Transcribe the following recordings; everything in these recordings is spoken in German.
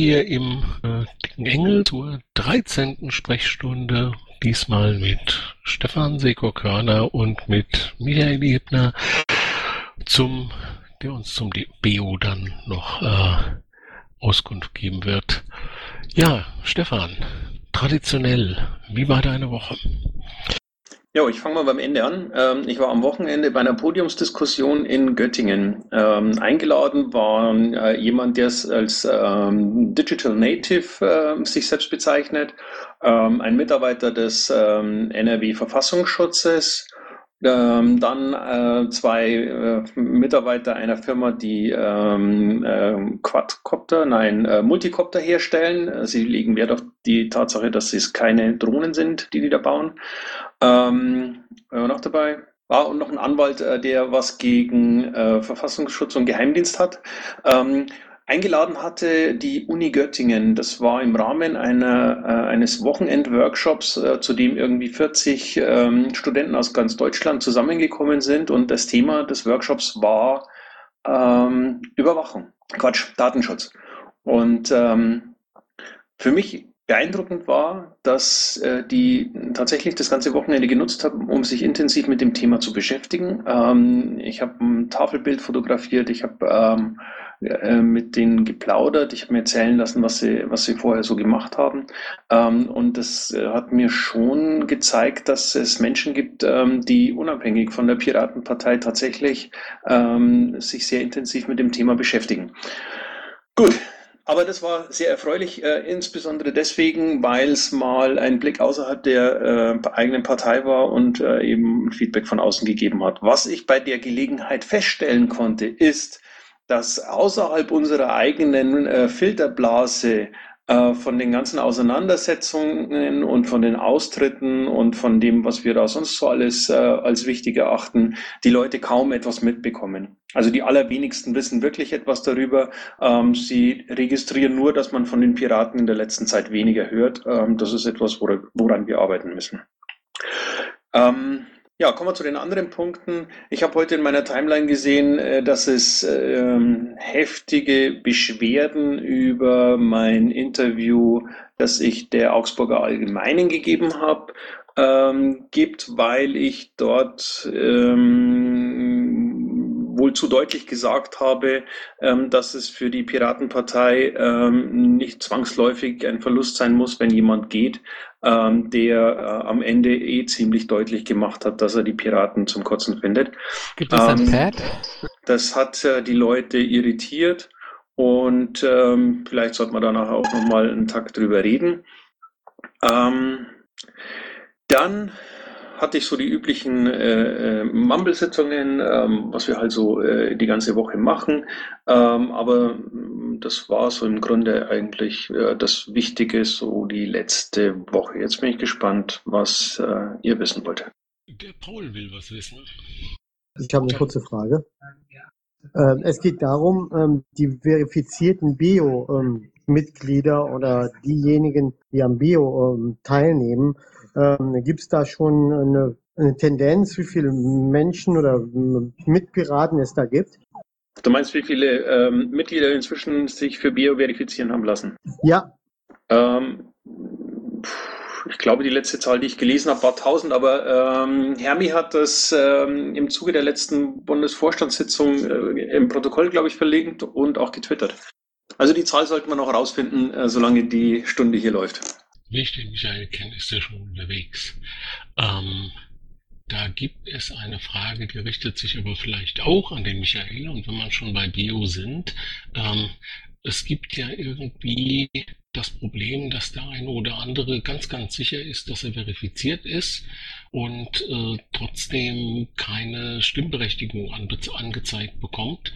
Hier im äh, Engel zur 13. Sprechstunde. Diesmal mit Stefan Seko-Körner und mit Michael Ebner, zum, der uns zum BO dann noch äh, Auskunft geben wird. Ja, Stefan, traditionell, wie war deine Woche? Ja, ich fange mal beim Ende an. Ähm, ich war am Wochenende bei einer Podiumsdiskussion in Göttingen. Ähm, eingeladen war äh, jemand, der es als ähm, Digital Native sich selbst bezeichnet, ein Mitarbeiter des NRW-Verfassungsschutzes, dann äh, zwei Mitarbeiter einer Firma, die Quadcopter, nein, Multicopter herstellen. Sie legen Wert auf die Tatsache, dass es keine Drohnen sind, die die da bauen. Ähm, noch dabei? War und noch ein Anwalt, äh, der was gegen äh, Verfassungsschutz und Geheimdienst hat. Ähm, eingeladen hatte die Uni Göttingen. Das war im Rahmen einer, äh, eines Wochenend-Workshops, äh, zu dem irgendwie 40 ähm, Studenten aus ganz Deutschland zusammengekommen sind. Und das Thema des Workshops war ähm, Überwachung. Quatsch, Datenschutz. Und ähm, für mich beeindruckend war, dass äh, die tatsächlich das ganze Wochenende genutzt haben, um sich intensiv mit dem Thema zu beschäftigen. Ähm, ich habe ein Tafelbild fotografiert, ich habe ähm, äh, mit denen geplaudert, ich habe mir erzählen lassen, was sie, was sie vorher so gemacht haben. Ähm, und das äh, hat mir schon gezeigt, dass es Menschen gibt, ähm, die unabhängig von der Piratenpartei tatsächlich ähm, sich sehr intensiv mit dem Thema beschäftigen. Gut, aber das war sehr erfreulich, äh, insbesondere deswegen, weil es mal ein Blick außerhalb der äh, eigenen Partei war und äh, eben Feedback von außen gegeben hat. Was ich bei der Gelegenheit feststellen konnte, ist, dass außerhalb unserer eigenen äh, Filterblase äh, von den ganzen Auseinandersetzungen und von den Austritten und von dem, was wir da sonst so alles äh, als wichtig erachten, die Leute kaum etwas mitbekommen. Also die allerwenigsten wissen wirklich etwas darüber. Ähm, sie registrieren nur, dass man von den Piraten in der letzten Zeit weniger hört. Ähm, das ist etwas, woran wir arbeiten müssen. Ähm, ja, kommen wir zu den anderen Punkten. Ich habe heute in meiner Timeline gesehen, äh, dass es ähm, heftige Beschwerden über mein Interview, das ich der Augsburger Allgemeinen gegeben habe, ähm, gibt, weil ich dort ähm, wohl zu deutlich gesagt habe, ähm, dass es für die Piratenpartei ähm, nicht zwangsläufig ein Verlust sein muss, wenn jemand geht, ähm, der äh, am Ende eh ziemlich deutlich gemacht hat, dass er die Piraten zum Kotzen findet. Gibt es ein ähm, Pad? Das hat äh, die Leute irritiert und ähm, vielleicht sollte man danach auch nochmal einen Tag drüber reden. Ähm, dann hatte ich so die üblichen äh, äh, Mumble-Sitzungen, ähm, was wir halt so äh, die ganze Woche machen. Ähm, aber mm, das war so im Grunde eigentlich äh, das Wichtige, so die letzte Woche. Jetzt bin ich gespannt, was äh, ihr wissen wollt. Der Paul will was wissen. Ich habe eine kurze Frage. Ähm, es geht darum, ähm, die verifizierten Bio-Mitglieder ähm, oder diejenigen, die am Bio ähm, teilnehmen, ähm, Gibt es da schon eine, eine Tendenz, wie viele Menschen oder Mitpiraten es da gibt? Du meinst, wie viele ähm, Mitglieder inzwischen sich für Bio verifizieren haben lassen? Ja. Ähm, ich glaube, die letzte Zahl, die ich gelesen habe, war 1000, aber ähm, Hermi hat das ähm, im Zuge der letzten Bundesvorstandssitzung äh, im Protokoll, glaube ich, verlegt und auch getwittert. Also die Zahl sollten wir noch herausfinden, äh, solange die Stunde hier läuft wie ich den Michael kenne, ist er schon unterwegs. Ähm, da gibt es eine Frage, die richtet sich aber vielleicht auch an den Michael. Und wenn man schon bei Bio sind, ähm, es gibt ja irgendwie das Problem, dass der eine oder andere ganz, ganz sicher ist, dass er verifiziert ist und äh, trotzdem keine Stimmberechtigung ange angezeigt bekommt,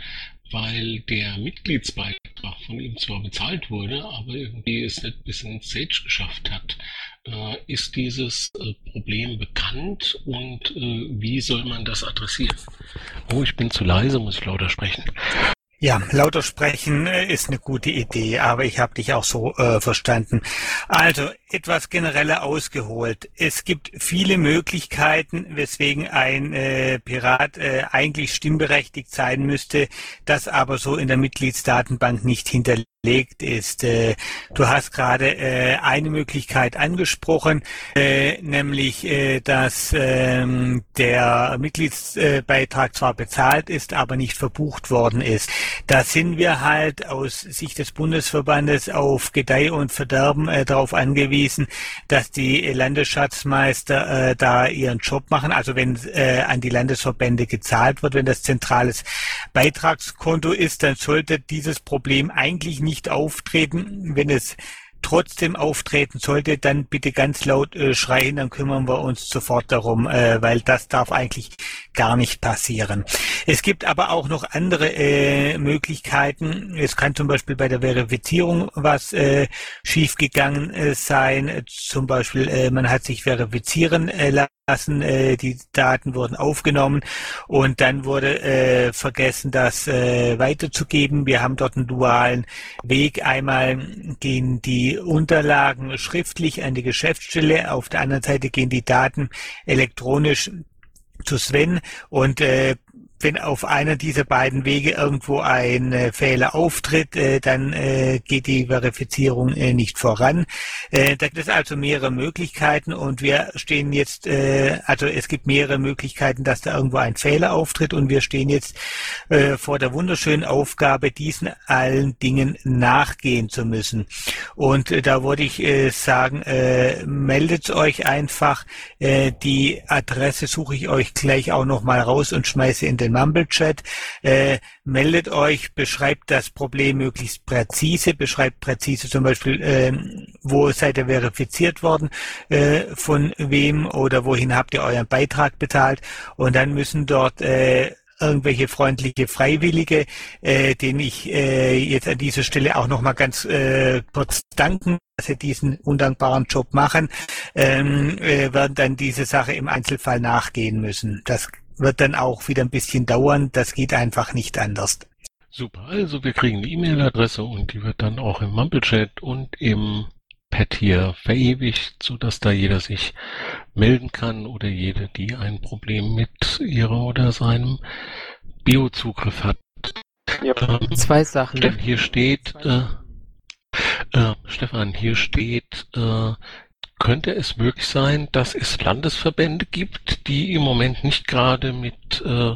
weil der Mitgliedsbeitrag von ihm zwar bezahlt wurde, aber irgendwie es nicht bis ins Sage geschafft hat. Äh, ist dieses äh, Problem bekannt und äh, wie soll man das adressieren? Oh, ich bin zu leise, muss ich lauter sprechen. Ja, lauter sprechen äh, ist eine gute Idee, aber ich habe dich auch so äh, verstanden. Also etwas genereller ausgeholt. Es gibt viele Möglichkeiten, weswegen ein äh, Pirat äh, eigentlich stimmberechtigt sein müsste, das aber so in der Mitgliedsdatenbank nicht hinterlegt überlegt ist. Äh, du hast gerade äh, eine Möglichkeit angesprochen, äh, nämlich, dass ähm, der Mitgliedsbeitrag zwar bezahlt ist, aber nicht verbucht worden ist. Da sind wir halt aus Sicht des Bundesverbandes auf Gedeih und Verderben darauf angewiesen, dass die Landesschatzmeister da ihren Job machen. Also wenn an die Landesverbände gezahlt wird, wenn das zentrales Beitragskonto ist, dann sollte dieses Problem eigentlich nicht auftreten. Wenn es trotzdem auftreten sollte, dann bitte ganz laut äh, schreien, dann kümmern wir uns sofort darum, äh, weil das darf eigentlich gar nicht passieren. Es gibt aber auch noch andere äh, Möglichkeiten. Es kann zum Beispiel bei der Verifizierung was äh, schiefgegangen äh, sein. Zum Beispiel, äh, man hat sich verifizieren äh, lassen, äh, die Daten wurden aufgenommen und dann wurde äh, vergessen, das äh, weiterzugeben. Wir haben dort einen dualen Weg. Einmal gehen die Unterlagen schriftlich an die Geschäftsstelle, auf der anderen Seite gehen die Daten elektronisch zu Sven und äh, wenn auf einer dieser beiden Wege irgendwo ein äh, Fehler auftritt, äh, dann äh, geht die Verifizierung äh, nicht voran. Äh, da gibt es also mehrere Möglichkeiten und wir stehen jetzt, äh, also es gibt mehrere Möglichkeiten, dass da irgendwo ein Fehler auftritt und wir stehen jetzt vor der wunderschönen Aufgabe, diesen allen Dingen nachgehen zu müssen. Und da würde ich sagen, meldet euch einfach. Die Adresse suche ich euch gleich auch nochmal raus und schmeiße in den Mumble-Chat. Äh, meldet euch, beschreibt das Problem möglichst präzise, beschreibt präzise zum Beispiel, äh, wo seid ihr verifiziert worden, äh, von wem oder wohin habt ihr euren Beitrag bezahlt und dann müssen dort äh, irgendwelche freundliche Freiwillige, äh, denen ich äh, jetzt an dieser Stelle auch nochmal ganz äh, kurz danken, dass sie diesen undankbaren Job machen, ähm, äh, werden dann diese Sache im Einzelfall nachgehen müssen. Das wird dann auch wieder ein bisschen dauern. Das geht einfach nicht anders. Super, also wir kriegen eine E-Mail-Adresse und die wird dann auch im Mumble-Chat und im Pad hier verewigt, sodass da jeder sich melden kann oder jede, die ein Problem mit ihrer oder seinem Biozugriff hat. Ja. Ähm, Zwei Sachen. Hier steht, äh, äh, Stefan, hier steht, äh, könnte es möglich sein, dass es Landesverbände gibt, die im Moment nicht gerade mit äh,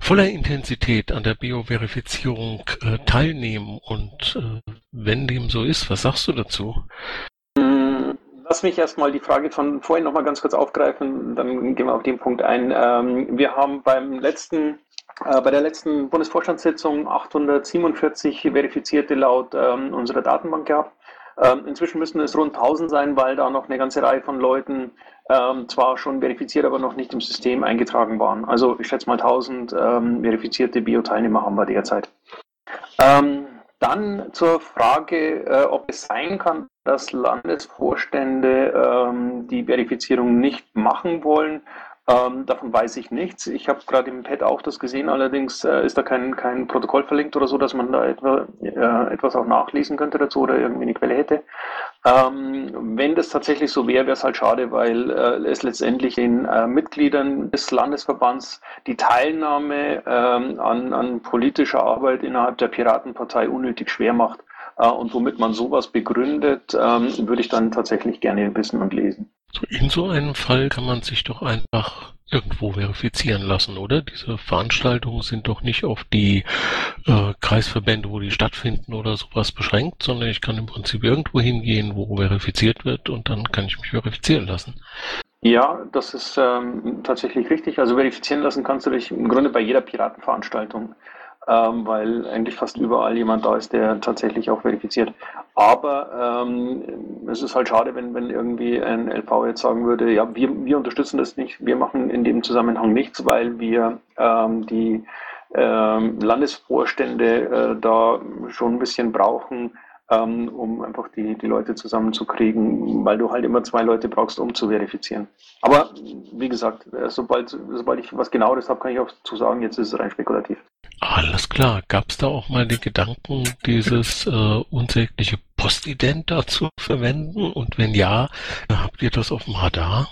voller Intensität an der Bioverifizierung äh, teilnehmen? Und äh, wenn dem so ist, was sagst du dazu? Hm, lass mich erstmal die Frage von vorhin nochmal ganz kurz aufgreifen, dann gehen wir auf den Punkt ein. Ähm, wir haben beim letzten äh, bei der letzten Bundesvorstandssitzung 847 Verifizierte laut ähm, unserer Datenbank gehabt. Ähm, inzwischen müssen es rund 1000 sein, weil da noch eine ganze Reihe von Leuten ähm, zwar schon verifiziert, aber noch nicht im System eingetragen waren. Also ich schätze mal 1000 ähm, verifizierte Bio-Teilnehmer haben wir derzeit. Ähm, dann zur Frage, äh, ob es sein kann, dass Landesvorstände ähm, die Verifizierung nicht machen wollen. Ähm, davon weiß ich nichts. Ich habe gerade im Pad auch das gesehen, allerdings äh, ist da kein, kein Protokoll verlinkt oder so, dass man da etwa, äh, etwas auch nachlesen könnte dazu oder irgendwie eine Quelle hätte. Ähm, wenn das tatsächlich so wäre, wäre es halt schade, weil äh, es letztendlich den äh, Mitgliedern des Landesverbands die Teilnahme ähm, an, an politischer Arbeit innerhalb der Piratenpartei unnötig schwer macht. Äh, und womit man sowas begründet, ähm, würde ich dann tatsächlich gerne wissen und lesen. In so einem Fall kann man sich doch einfach irgendwo verifizieren lassen, oder? Diese Veranstaltungen sind doch nicht auf die äh, Kreisverbände, wo die stattfinden oder sowas beschränkt, sondern ich kann im Prinzip irgendwo hingehen, wo verifiziert wird und dann kann ich mich verifizieren lassen. Ja, das ist ähm, tatsächlich richtig. Also verifizieren lassen kannst du dich im Grunde bei jeder Piratenveranstaltung ähm, weil eigentlich fast überall jemand da ist, der tatsächlich auch verifiziert. Aber ähm, es ist halt schade, wenn, wenn irgendwie ein LV jetzt sagen würde, ja, wir, wir unterstützen das nicht, wir machen in dem Zusammenhang nichts, weil wir ähm, die ähm, Landesvorstände äh, da schon ein bisschen brauchen, ähm, um einfach die, die Leute zusammenzukriegen, weil du halt immer zwei Leute brauchst, um zu verifizieren. Aber wie gesagt, äh, sobald, sobald ich was genaueres habe, kann ich auch zu sagen, jetzt ist es rein spekulativ. Alles klar. Gab es da auch mal den Gedanken, dieses äh, unsägliche Postident dazu verwenden? Und wenn ja, habt ihr das auf dem Radar?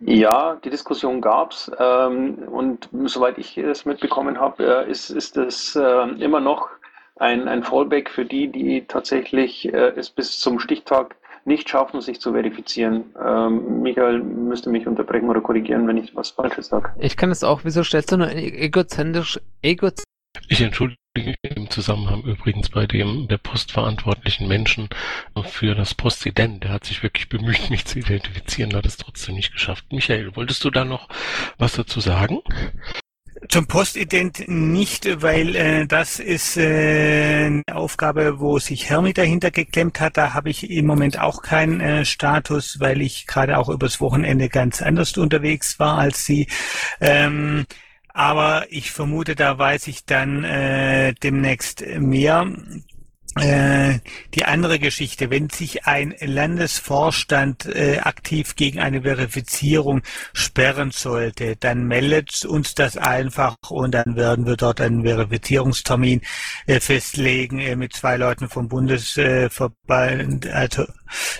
Ja, die Diskussion gab's ähm, und soweit ich es mitbekommen habe, äh, ist, ist es äh, immer noch ein, ein Fallback für die, die tatsächlich äh, es bis zum Stichtag nicht schaffen, sich zu verifizieren. Ähm, Michael müsste mich unterbrechen oder korrigieren, wenn ich was Falsches sage. Ich kann es auch. Wieso stellst du nur egozentrisch, egozentrisch Ich entschuldige im Zusammenhang übrigens bei dem der postverantwortlichen Menschen für das Postident. Der hat sich wirklich bemüht, mich zu identifizieren, hat es trotzdem nicht geschafft. Michael, wolltest du da noch was dazu sagen? Zum Postident nicht, weil äh, das ist äh, eine Aufgabe, wo sich Hermi dahinter geklemmt hat. Da habe ich im Moment auch keinen äh, Status, weil ich gerade auch übers Wochenende ganz anders unterwegs war als sie. Ähm, aber ich vermute, da weiß ich dann äh, demnächst mehr. Äh, die andere Geschichte, wenn sich ein Landesvorstand äh, aktiv gegen eine Verifizierung sperren sollte, dann meldet uns das einfach und dann werden wir dort einen Verifizierungstermin äh, festlegen äh, mit zwei Leuten vom Bundesverband, also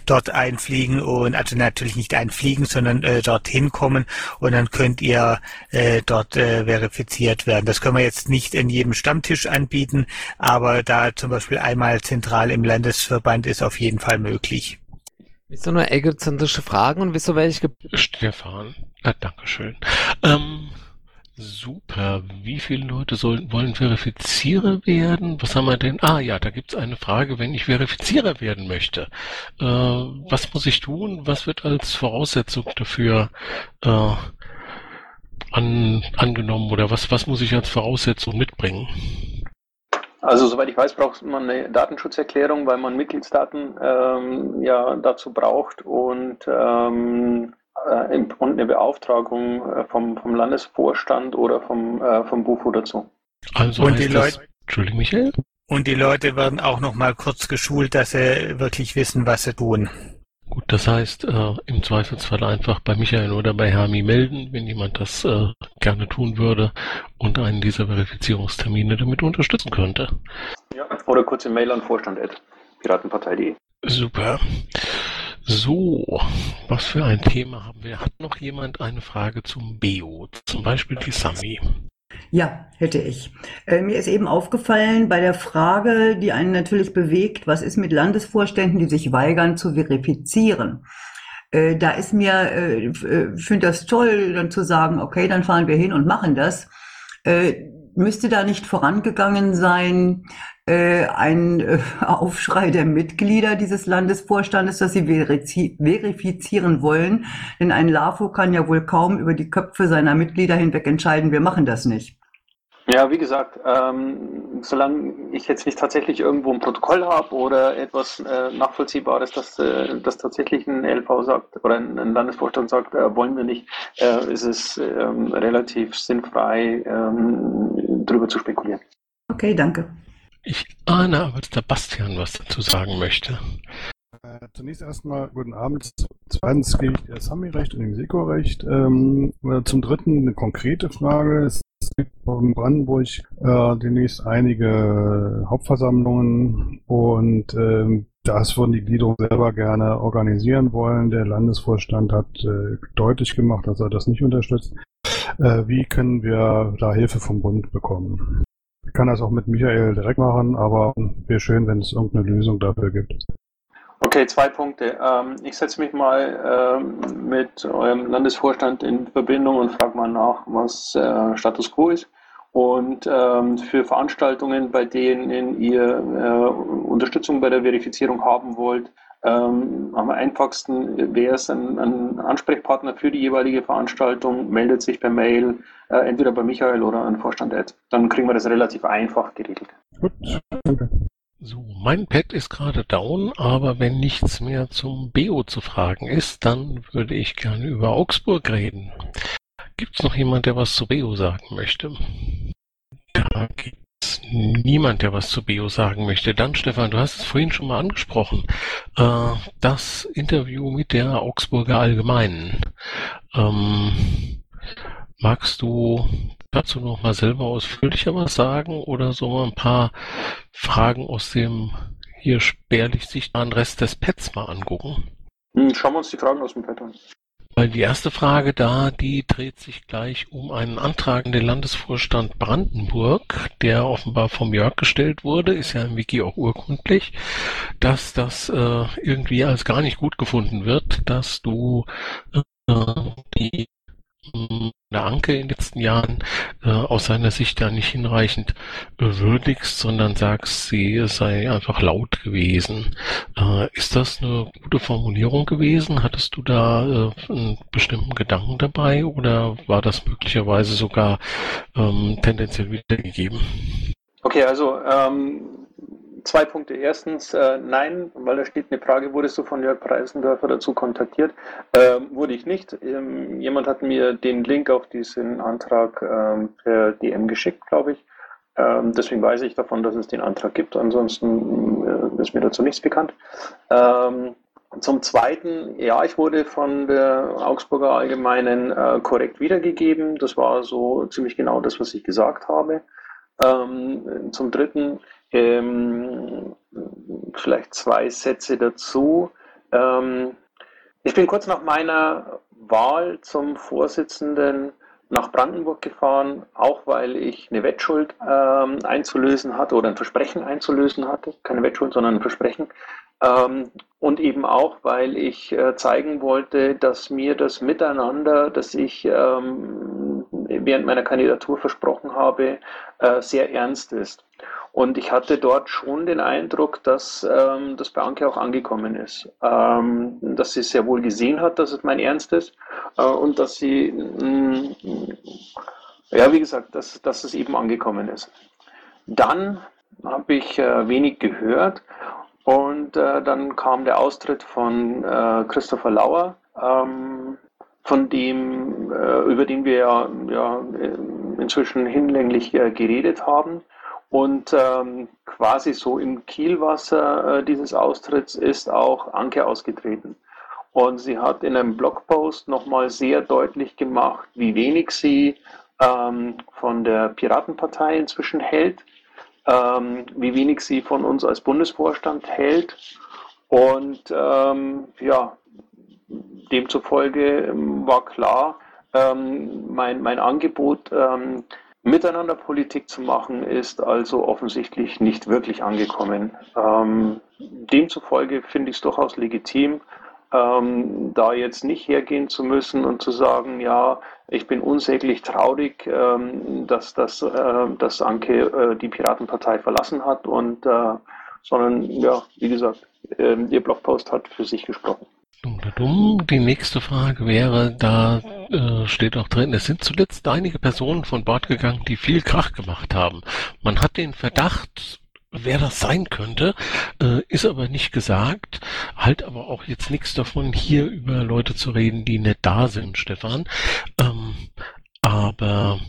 dort einfliegen und also natürlich nicht einfliegen, sondern äh, dorthin kommen und dann könnt ihr äh, dort äh, verifiziert werden. Das können wir jetzt nicht in jedem Stammtisch anbieten, aber da zum Beispiel einmal zentral im Landesverband ist auf jeden Fall möglich. Wieso nur egozentrische Fragen und wieso welche? Stefan, ah, Dankeschön. Ähm, Super. Wie viele Leute sollen, wollen Verifizierer werden? Was haben wir denn? Ah ja, da gibt es eine Frage, wenn ich Verifizierer werden möchte. Äh, was muss ich tun? Was wird als Voraussetzung dafür äh, an, angenommen oder was, was muss ich als Voraussetzung mitbringen? Also soweit ich weiß, braucht man eine Datenschutzerklärung, weil man Mitgliedsdaten ähm, ja dazu braucht und ähm, äh, und eine Beauftragung äh, vom, vom Landesvorstand oder vom, äh, vom Bufo dazu. Also und die Leute, Entschuldigung, Michael? Und die Leute werden auch noch mal kurz geschult, dass sie wirklich wissen, was sie tun. Gut, das heißt, äh, im Zweifelsfall einfach bei Michael oder bei Hermi melden, wenn jemand das äh, gerne tun würde und einen dieser Verifizierungstermine damit unterstützen könnte. Ja, oder kurze Mail an vorstand.piratenpartei.de. Super. So, was für ein Thema haben wir? Hat noch jemand eine Frage zum BEO? Zum Beispiel die Sami. Ja, hätte ich. Äh, mir ist eben aufgefallen bei der Frage, die einen natürlich bewegt, was ist mit Landesvorständen, die sich weigern zu verifizieren? Äh, da ist mir, äh, äh finde das toll, dann zu sagen, okay, dann fahren wir hin und machen das. Äh, müsste da nicht vorangegangen sein, ein äh, Aufschrei der Mitglieder dieses Landesvorstandes, dass sie verifizieren wollen. Denn ein LAFO kann ja wohl kaum über die Köpfe seiner Mitglieder hinweg entscheiden, wir machen das nicht. Ja, wie gesagt, ähm, solange ich jetzt nicht tatsächlich irgendwo ein Protokoll habe oder etwas äh, Nachvollziehbares, dass äh, das tatsächlich ein LV sagt oder ein, ein Landesvorstand sagt, äh, wollen wir nicht, äh, ist es ähm, relativ sinnfrei, ähm, darüber zu spekulieren. Okay, danke. Ich ahne aber, dass der Bastian was dazu sagen möchte. Äh, zunächst erstmal guten Abend. Zweitens gehe ich das Sami-Recht und dem Seko-Recht. Ähm, äh, zum dritten eine konkrete Frage. Es gibt in Brandenburg äh, demnächst einige Hauptversammlungen und äh, das würden die Gliederung selber gerne organisieren wollen. Der Landesvorstand hat äh, deutlich gemacht, dass er das nicht unterstützt. Äh, wie können wir da Hilfe vom Bund bekommen? Ich kann das auch mit Michael direkt machen, aber wäre schön, wenn es irgendeine Lösung dafür gibt. Okay, zwei Punkte. Ähm, ich setze mich mal ähm, mit eurem Landesvorstand in Verbindung und frage mal nach, was äh, Status quo ist. Und ähm, für Veranstaltungen, bei denen ihr äh, Unterstützung bei der Verifizierung haben wollt, ähm, am einfachsten wäre es ein, ein, Ansprechpartner für die jeweilige Veranstaltung, meldet sich per Mail, äh, entweder bei Michael oder an Vorstand Ed. Dann kriegen wir das relativ einfach geregelt. Gut, danke. So, mein Pad ist gerade down, aber wenn nichts mehr zum BEO zu fragen ist, dann würde ich gerne über Augsburg reden. Gibt es noch jemand, der was zu BEO sagen möchte? Da gibt niemand, der was zu Bio sagen möchte. Dann, Stefan, du hast es vorhin schon mal angesprochen. Äh, das Interview mit der Augsburger Allgemeinen. Ähm, magst du dazu noch mal selber ausführlicher was sagen oder so ein paar Fragen aus dem hier spärlich sichtbaren Rest des Pads mal angucken? Hm, schauen wir uns die Fragen aus dem Pad an. Die erste Frage da, die dreht sich gleich um einen Antrag in den Landesvorstand Brandenburg, der offenbar vom Jörg gestellt wurde, ist ja im Wiki auch urkundlich, dass das äh, irgendwie als gar nicht gut gefunden wird, dass du äh, die der Anke in den letzten Jahren äh, aus seiner Sicht ja nicht hinreichend äh, würdigst, sondern sagst, sie sei einfach laut gewesen. Äh, ist das eine gute Formulierung gewesen? Hattest du da äh, einen bestimmten Gedanken dabei oder war das möglicherweise sogar ähm, tendenziell wiedergegeben? Okay, also ähm, zwei Punkte. Erstens, äh, nein, weil da steht eine Frage, wurdest du von Jörg Preisendörfer dazu kontaktiert? Ähm, wurde ich nicht. Ähm, jemand hat mir den Link auf diesen Antrag ähm, per DM geschickt, glaube ich. Ähm, deswegen weiß ich davon, dass es den Antrag gibt. Ansonsten äh, ist mir dazu nichts bekannt. Ähm, zum Zweiten, ja, ich wurde von der Augsburger Allgemeinen äh, korrekt wiedergegeben. Das war so ziemlich genau das, was ich gesagt habe. Ähm, zum Dritten, ähm, vielleicht zwei Sätze dazu. Ähm, ich bin kurz nach meiner Wahl zum Vorsitzenden nach Brandenburg gefahren, auch weil ich eine Wettschuld ähm, einzulösen hatte oder ein Versprechen einzulösen hatte. Keine Wettschuld, sondern ein Versprechen. Ähm, und eben auch, weil ich äh, zeigen wollte, dass mir das Miteinander, das ich ähm, während meiner Kandidatur versprochen habe, äh, sehr ernst ist. Und ich hatte dort schon den Eindruck, dass ähm, das bei Anke auch angekommen ist. Ähm, dass sie sehr wohl gesehen hat, dass es mein Ernst ist äh, und dass sie, mh, mm, ja, wie gesagt, dass, dass es eben angekommen ist. Dann habe ich äh, wenig gehört und äh, dann kam der Austritt von äh, Christopher Lauer, ähm, von dem, äh, über den wir ja, ja inzwischen hinlänglich äh, geredet haben. Und ähm, quasi so im Kielwasser äh, dieses Austritts ist auch Anke ausgetreten. Und sie hat in einem Blogpost nochmal sehr deutlich gemacht, wie wenig sie ähm, von der Piratenpartei inzwischen hält, ähm, wie wenig sie von uns als Bundesvorstand hält. Und ähm, ja, demzufolge ähm, war klar, ähm, mein, mein Angebot, ähm, miteinander Politik zu machen, ist also offensichtlich nicht wirklich angekommen. Demzufolge finde ich es durchaus legitim, ähm, da jetzt nicht hergehen zu müssen und zu sagen, ja, ich bin unsäglich traurig, ähm, dass, dass, äh, dass Anke äh, die Piratenpartei verlassen hat und äh, sondern ja, wie gesagt, ihr Blogpost hat für sich gesprochen. Die nächste Frage wäre, da äh, steht auch drin, es sind zuletzt einige Personen von Bord gegangen, die viel Krach gemacht haben. Man hat den Verdacht, wer das sein könnte, äh, ist aber nicht gesagt, halt aber auch jetzt nichts davon, hier über Leute zu reden, die nicht da sind, Stefan. Ähm, aber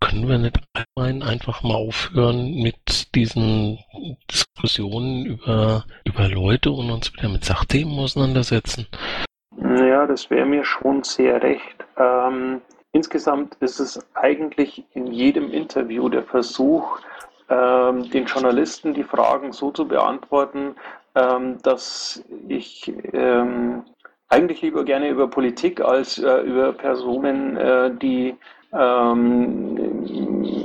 können wir nicht allgemein einfach mal aufhören mit diesen Diskussionen über, über Leute und uns wieder mit Sachthemen auseinandersetzen? Ja, das wäre mir schon sehr recht. Ähm, insgesamt ist es eigentlich in jedem Interview der Versuch, ähm, den Journalisten die Fragen so zu beantworten, ähm, dass ich ähm, eigentlich lieber gerne über Politik als äh, über Personen, äh, die ähm,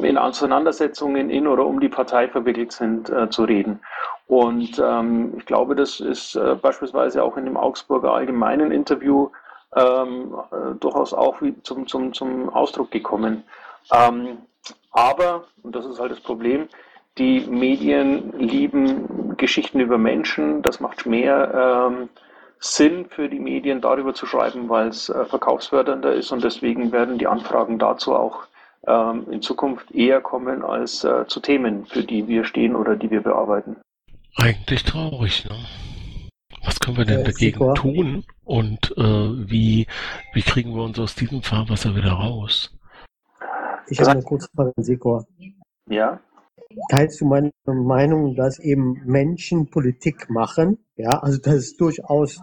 in Auseinandersetzungen in oder um die Partei verwickelt sind, äh, zu reden. Und ähm, ich glaube, das ist äh, beispielsweise auch in dem Augsburger Allgemeinen Interview ähm, äh, durchaus auch zum, zum, zum Ausdruck gekommen. Ähm, aber, und das ist halt das Problem, die Medien lieben Geschichten über Menschen, das macht mehr ähm, Sinn für die Medien, darüber zu schreiben, weil es äh, verkaufsfördernder ist und deswegen werden die Anfragen dazu auch ähm, in Zukunft eher kommen als äh, zu Themen, für die wir stehen oder die wir bearbeiten. Eigentlich traurig, ne? Was können wir denn äh, dagegen super. tun und äh, wie, wie kriegen wir uns aus diesem Fahrwasser wieder raus? Ich habe eine kurze Frage an Sikor. Ja? Teilst du meine Meinung, dass eben Menschen Politik machen? Ja, also dass es durchaus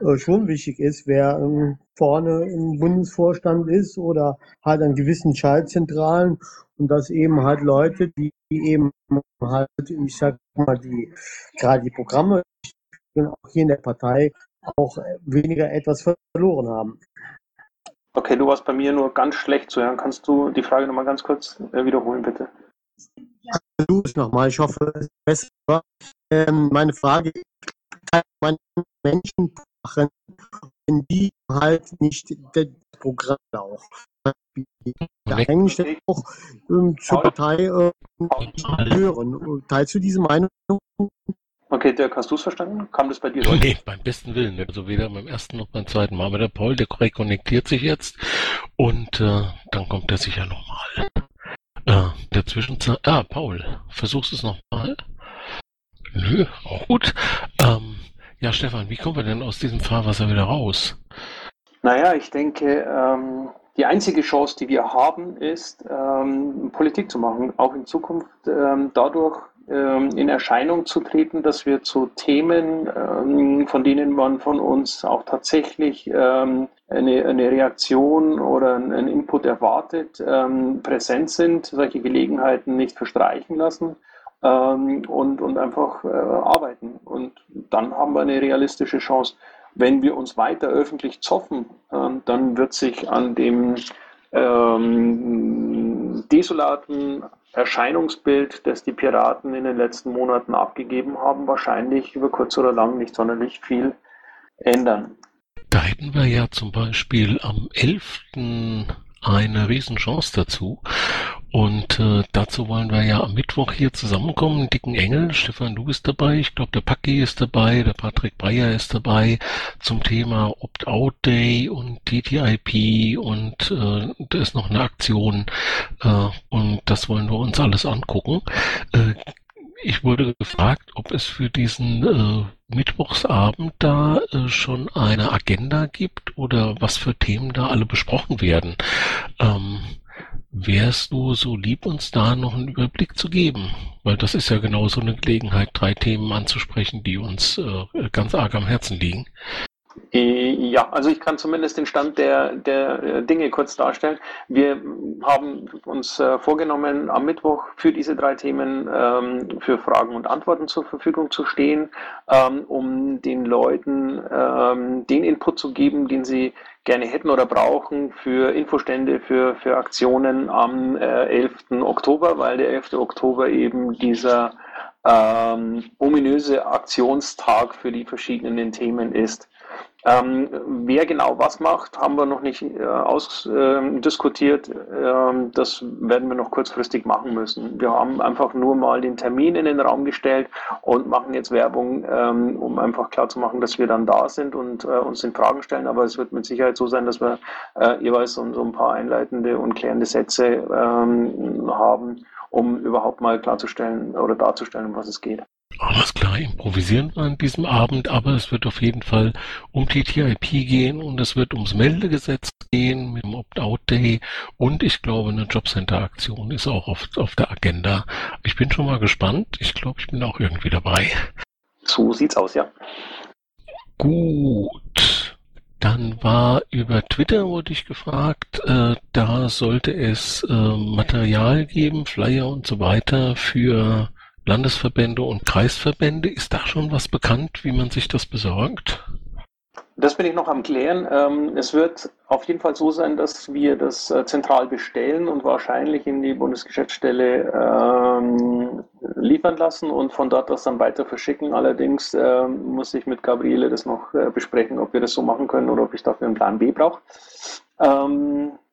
äh, schon wichtig ist, wer ähm, vorne im Bundesvorstand ist oder halt an gewissen Schaltzentralen und dass eben halt Leute, die eben halt, ich sag mal, die gerade die Programme auch hier in der Partei auch weniger etwas verloren haben. Okay, du warst bei mir nur ganz schlecht zu hören. Kannst du die Frage nochmal ganz kurz äh, wiederholen, bitte? Versuche es nochmal. Ich hoffe, es ist besser. Ähm, meine Frage kann man Menschen machen, wenn die halt nicht das Programm auch. Da eigentlich auch ähm, zur Partei äh, gehören. Teilst du diese Meinung? Okay, Dirk, hast du es verstanden? Kam das bei dir Nee, beim besten Willen. Also weder beim ersten noch beim zweiten Mal. Aber der Paul, der rekonnektiert sich jetzt und äh, dann kommt er sicher nochmal. Äh, der Zwischenzeit. Ah, Paul, versuchst du es nochmal? Nö, auch gut. Ähm, ja, Stefan, wie kommen wir denn aus diesem Fahrwasser wieder raus? Naja, ich denke, ähm, die einzige Chance, die wir haben, ist, ähm, Politik zu machen, auch in Zukunft ähm, dadurch in Erscheinung zu treten, dass wir zu Themen, ähm, von denen man von uns auch tatsächlich ähm, eine, eine Reaktion oder einen Input erwartet, ähm, präsent sind, solche Gelegenheiten nicht verstreichen lassen ähm, und, und einfach äh, arbeiten. Und dann haben wir eine realistische Chance. Wenn wir uns weiter öffentlich zoffen, ähm, dann wird sich an dem ähm, desolaten Erscheinungsbild, das die Piraten in den letzten Monaten abgegeben haben, wahrscheinlich über kurz oder lang nicht sonderlich viel ändern. Da hätten wir ja zum Beispiel am 11. eine Riesenchance dazu. Und äh, dazu wollen wir ja am Mittwoch hier zusammenkommen. Dicken Engel, Stefan, du bist dabei, ich glaube der Paki ist dabei, der Patrick Breyer ist dabei zum Thema Opt-out Day und TTIP und äh, da ist noch eine Aktion äh, und das wollen wir uns alles angucken. Äh, ich wurde gefragt, ob es für diesen äh, Mittwochsabend da äh, schon eine Agenda gibt oder was für Themen da alle besprochen werden. Ähm, Wärst du so lieb, uns da noch einen Überblick zu geben? Weil das ist ja genau so eine Gelegenheit, drei Themen anzusprechen, die uns äh, ganz arg am Herzen liegen. Äh, ja, also ich kann zumindest den Stand der, der äh, Dinge kurz darstellen. Wir haben uns äh, vorgenommen, am Mittwoch für diese drei Themen ähm, für Fragen und Antworten zur Verfügung zu stehen, ähm, um den Leuten ähm, den Input zu geben, den sie gerne hätten oder brauchen für Infostände, für, für Aktionen am äh, 11. Oktober, weil der 11. Oktober eben dieser ähm, ominöse Aktionstag für die verschiedenen Themen ist. Ähm, wer genau was macht, haben wir noch nicht äh, ausdiskutiert. Äh, ähm, das werden wir noch kurzfristig machen müssen. Wir haben einfach nur mal den Termin in den Raum gestellt und machen jetzt Werbung, ähm, um einfach klarzumachen, dass wir dann da sind und äh, uns den Fragen stellen. Aber es wird mit Sicherheit so sein, dass wir äh, jeweils so, so, ein paar einleitende und klärende Sätze ähm, haben, um überhaupt mal klarzustellen oder darzustellen, um was es geht. Alles klar, improvisieren wir an diesem Abend, aber es wird auf jeden Fall um TTIP gehen und es wird ums Meldegesetz gehen mit dem Opt-out-Day und ich glaube, eine Jobcenter-Aktion ist auch auf, auf der Agenda. Ich bin schon mal gespannt. Ich glaube, ich bin auch irgendwie dabei. So sieht's aus, ja. Gut. Dann war über Twitter wurde ich gefragt, äh, da sollte es äh, Material geben, Flyer und so weiter für Landesverbände und Kreisverbände. Ist da schon was bekannt, wie man sich das besorgt? Das bin ich noch am Klären. Ähm, es wird auf jeden Fall so sein, dass wir das äh, zentral bestellen und wahrscheinlich in die Bundesgeschäftsstelle ähm, liefern lassen und von dort das dann weiter verschicken. Allerdings ähm, muss ich mit Gabriele das noch äh, besprechen, ob wir das so machen können oder ob ich dafür einen Plan B brauche.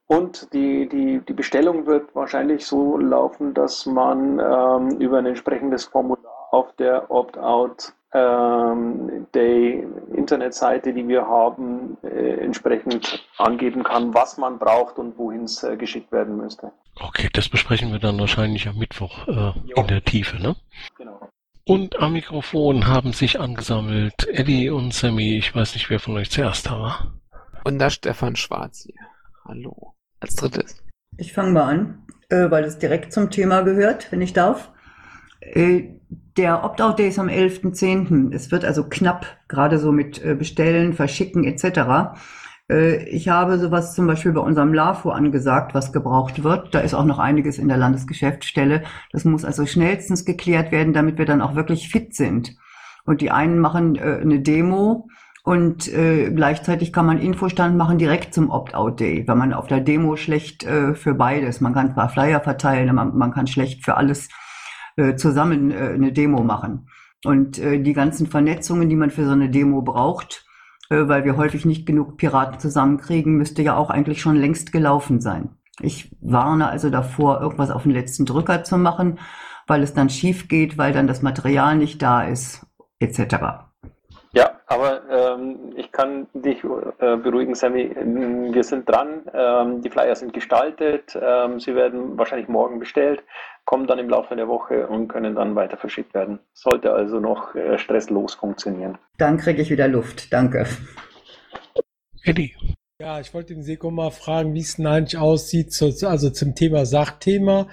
Und die, die, die Bestellung wird wahrscheinlich so laufen, dass man ähm, über ein entsprechendes Formular auf der Opt-out ähm, Day Internetseite, die wir haben, äh, entsprechend angeben kann, was man braucht und wohin es äh, geschickt werden müsste. Okay, das besprechen wir dann wahrscheinlich am Mittwoch äh, in der Tiefe, ne? Genau. Und am Mikrofon haben sich angesammelt Eddie und Sammy. Ich weiß nicht, wer von euch zuerst da war. Und da Stefan Schwarz hier. Hallo. Als drittes. Ich fange mal an, äh, weil es direkt zum Thema gehört, wenn ich darf. Äh, der Opt-out-Day ist am 11.10. Es wird also knapp, gerade so mit äh, Bestellen, Verschicken etc. Äh, ich habe sowas zum Beispiel bei unserem LAFO angesagt, was gebraucht wird. Da ist auch noch einiges in der Landesgeschäftsstelle. Das muss also schnellstens geklärt werden, damit wir dann auch wirklich fit sind. Und die einen machen äh, eine Demo Und äh, gleichzeitig kann man Infostand machen direkt zum Opt-out-Day, wenn man auf der Demo schlecht äh, für beides. Man kann zwar Flyer verteilen, man, man kann schlecht für alles äh, zusammen äh, eine Demo machen. Und äh, die ganzen Vernetzungen, die man für so eine Demo braucht, äh, weil wir häufig nicht genug Piraten zusammenkriegen, müsste ja auch eigentlich schon längst gelaufen sein. Ich warne also davor, irgendwas auf den letzten Drücker zu machen, weil es dann schief geht, weil dann das Material nicht da ist, etc. Aber ähm, ich kann dich äh, beruhigen, Sammy. Wir sind dran. Ähm, die Flyer sind gestaltet. Ähm, sie werden wahrscheinlich morgen bestellt, kommen dann im Laufe der Woche und können dann weiter verschickt werden. Sollte also noch äh, stresslos funktionieren. Dann kriege ich wieder Luft. Danke. Eddie. Ja, ich wollte den Seko mal fragen, wie es denn eigentlich aussieht, zu, also zum Thema Sachthema.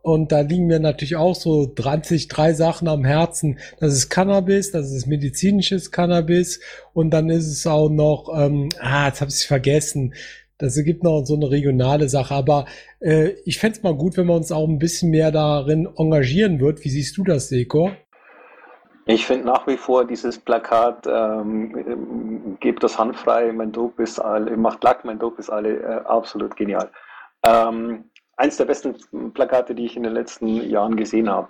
Und da liegen mir natürlich auch so 30, drei Sachen am Herzen. Das ist Cannabis, das ist medizinisches Cannabis und dann ist es auch noch, ähm, ah, jetzt habe ich es vergessen. Das gibt noch so eine regionale Sache, aber äh, ich fände es mal gut, wenn man uns auch ein bisschen mehr darin engagieren wird. Wie siehst du das, Seko? Ich finde nach wie vor dieses Plakat, ähm, gebt das handfrei, mein Dope ist alle, macht Lack, mein Dope ist alle, äh, absolut genial. Ähm, eins der besten Plakate, die ich in den letzten Jahren gesehen habe.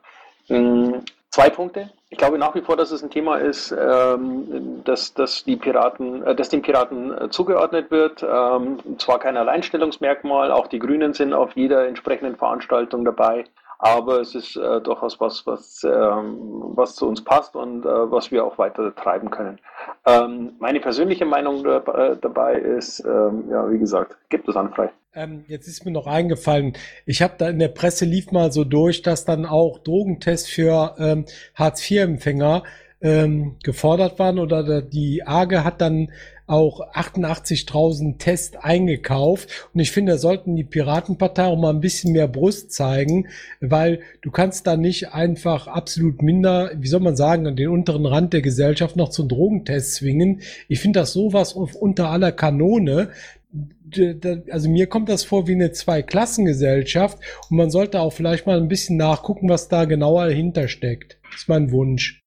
Ähm, zwei Punkte. Ich glaube nach wie vor, dass es ein Thema ist, ähm, dass, dass, die Piraten, äh, dass den Piraten äh, zugeordnet wird. Ähm, zwar kein Alleinstellungsmerkmal, auch die Grünen sind auf jeder entsprechenden Veranstaltung dabei aber es ist äh, durchaus was, was, ähm, was zu uns passt und äh, was wir auch weiter treiben können. Ähm, meine persönliche Meinung dabei, dabei ist, ähm, ja, wie gesagt, gibt es anfrei. Ähm, jetzt ist mir noch eingefallen, ich habe da in der Presse lief mal so durch, dass dann auch Drogentests für ähm, Hartz-IV-Empfänger ähm, gefordert waren oder die AGE hat dann auch 88.000 Tests eingekauft. Und ich finde, da sollten die Piratenpartei auch mal ein bisschen mehr Brust zeigen, weil du kannst da nicht einfach absolut minder, wie soll man sagen, an den unteren Rand der Gesellschaft noch zum Drogentest zwingen. Ich finde das sowas unter aller Kanone. Also mir kommt das vor wie eine Zweiklassengesellschaft und man sollte auch vielleicht mal ein bisschen nachgucken, was da genauer dahinter steckt. Das ist mein Wunsch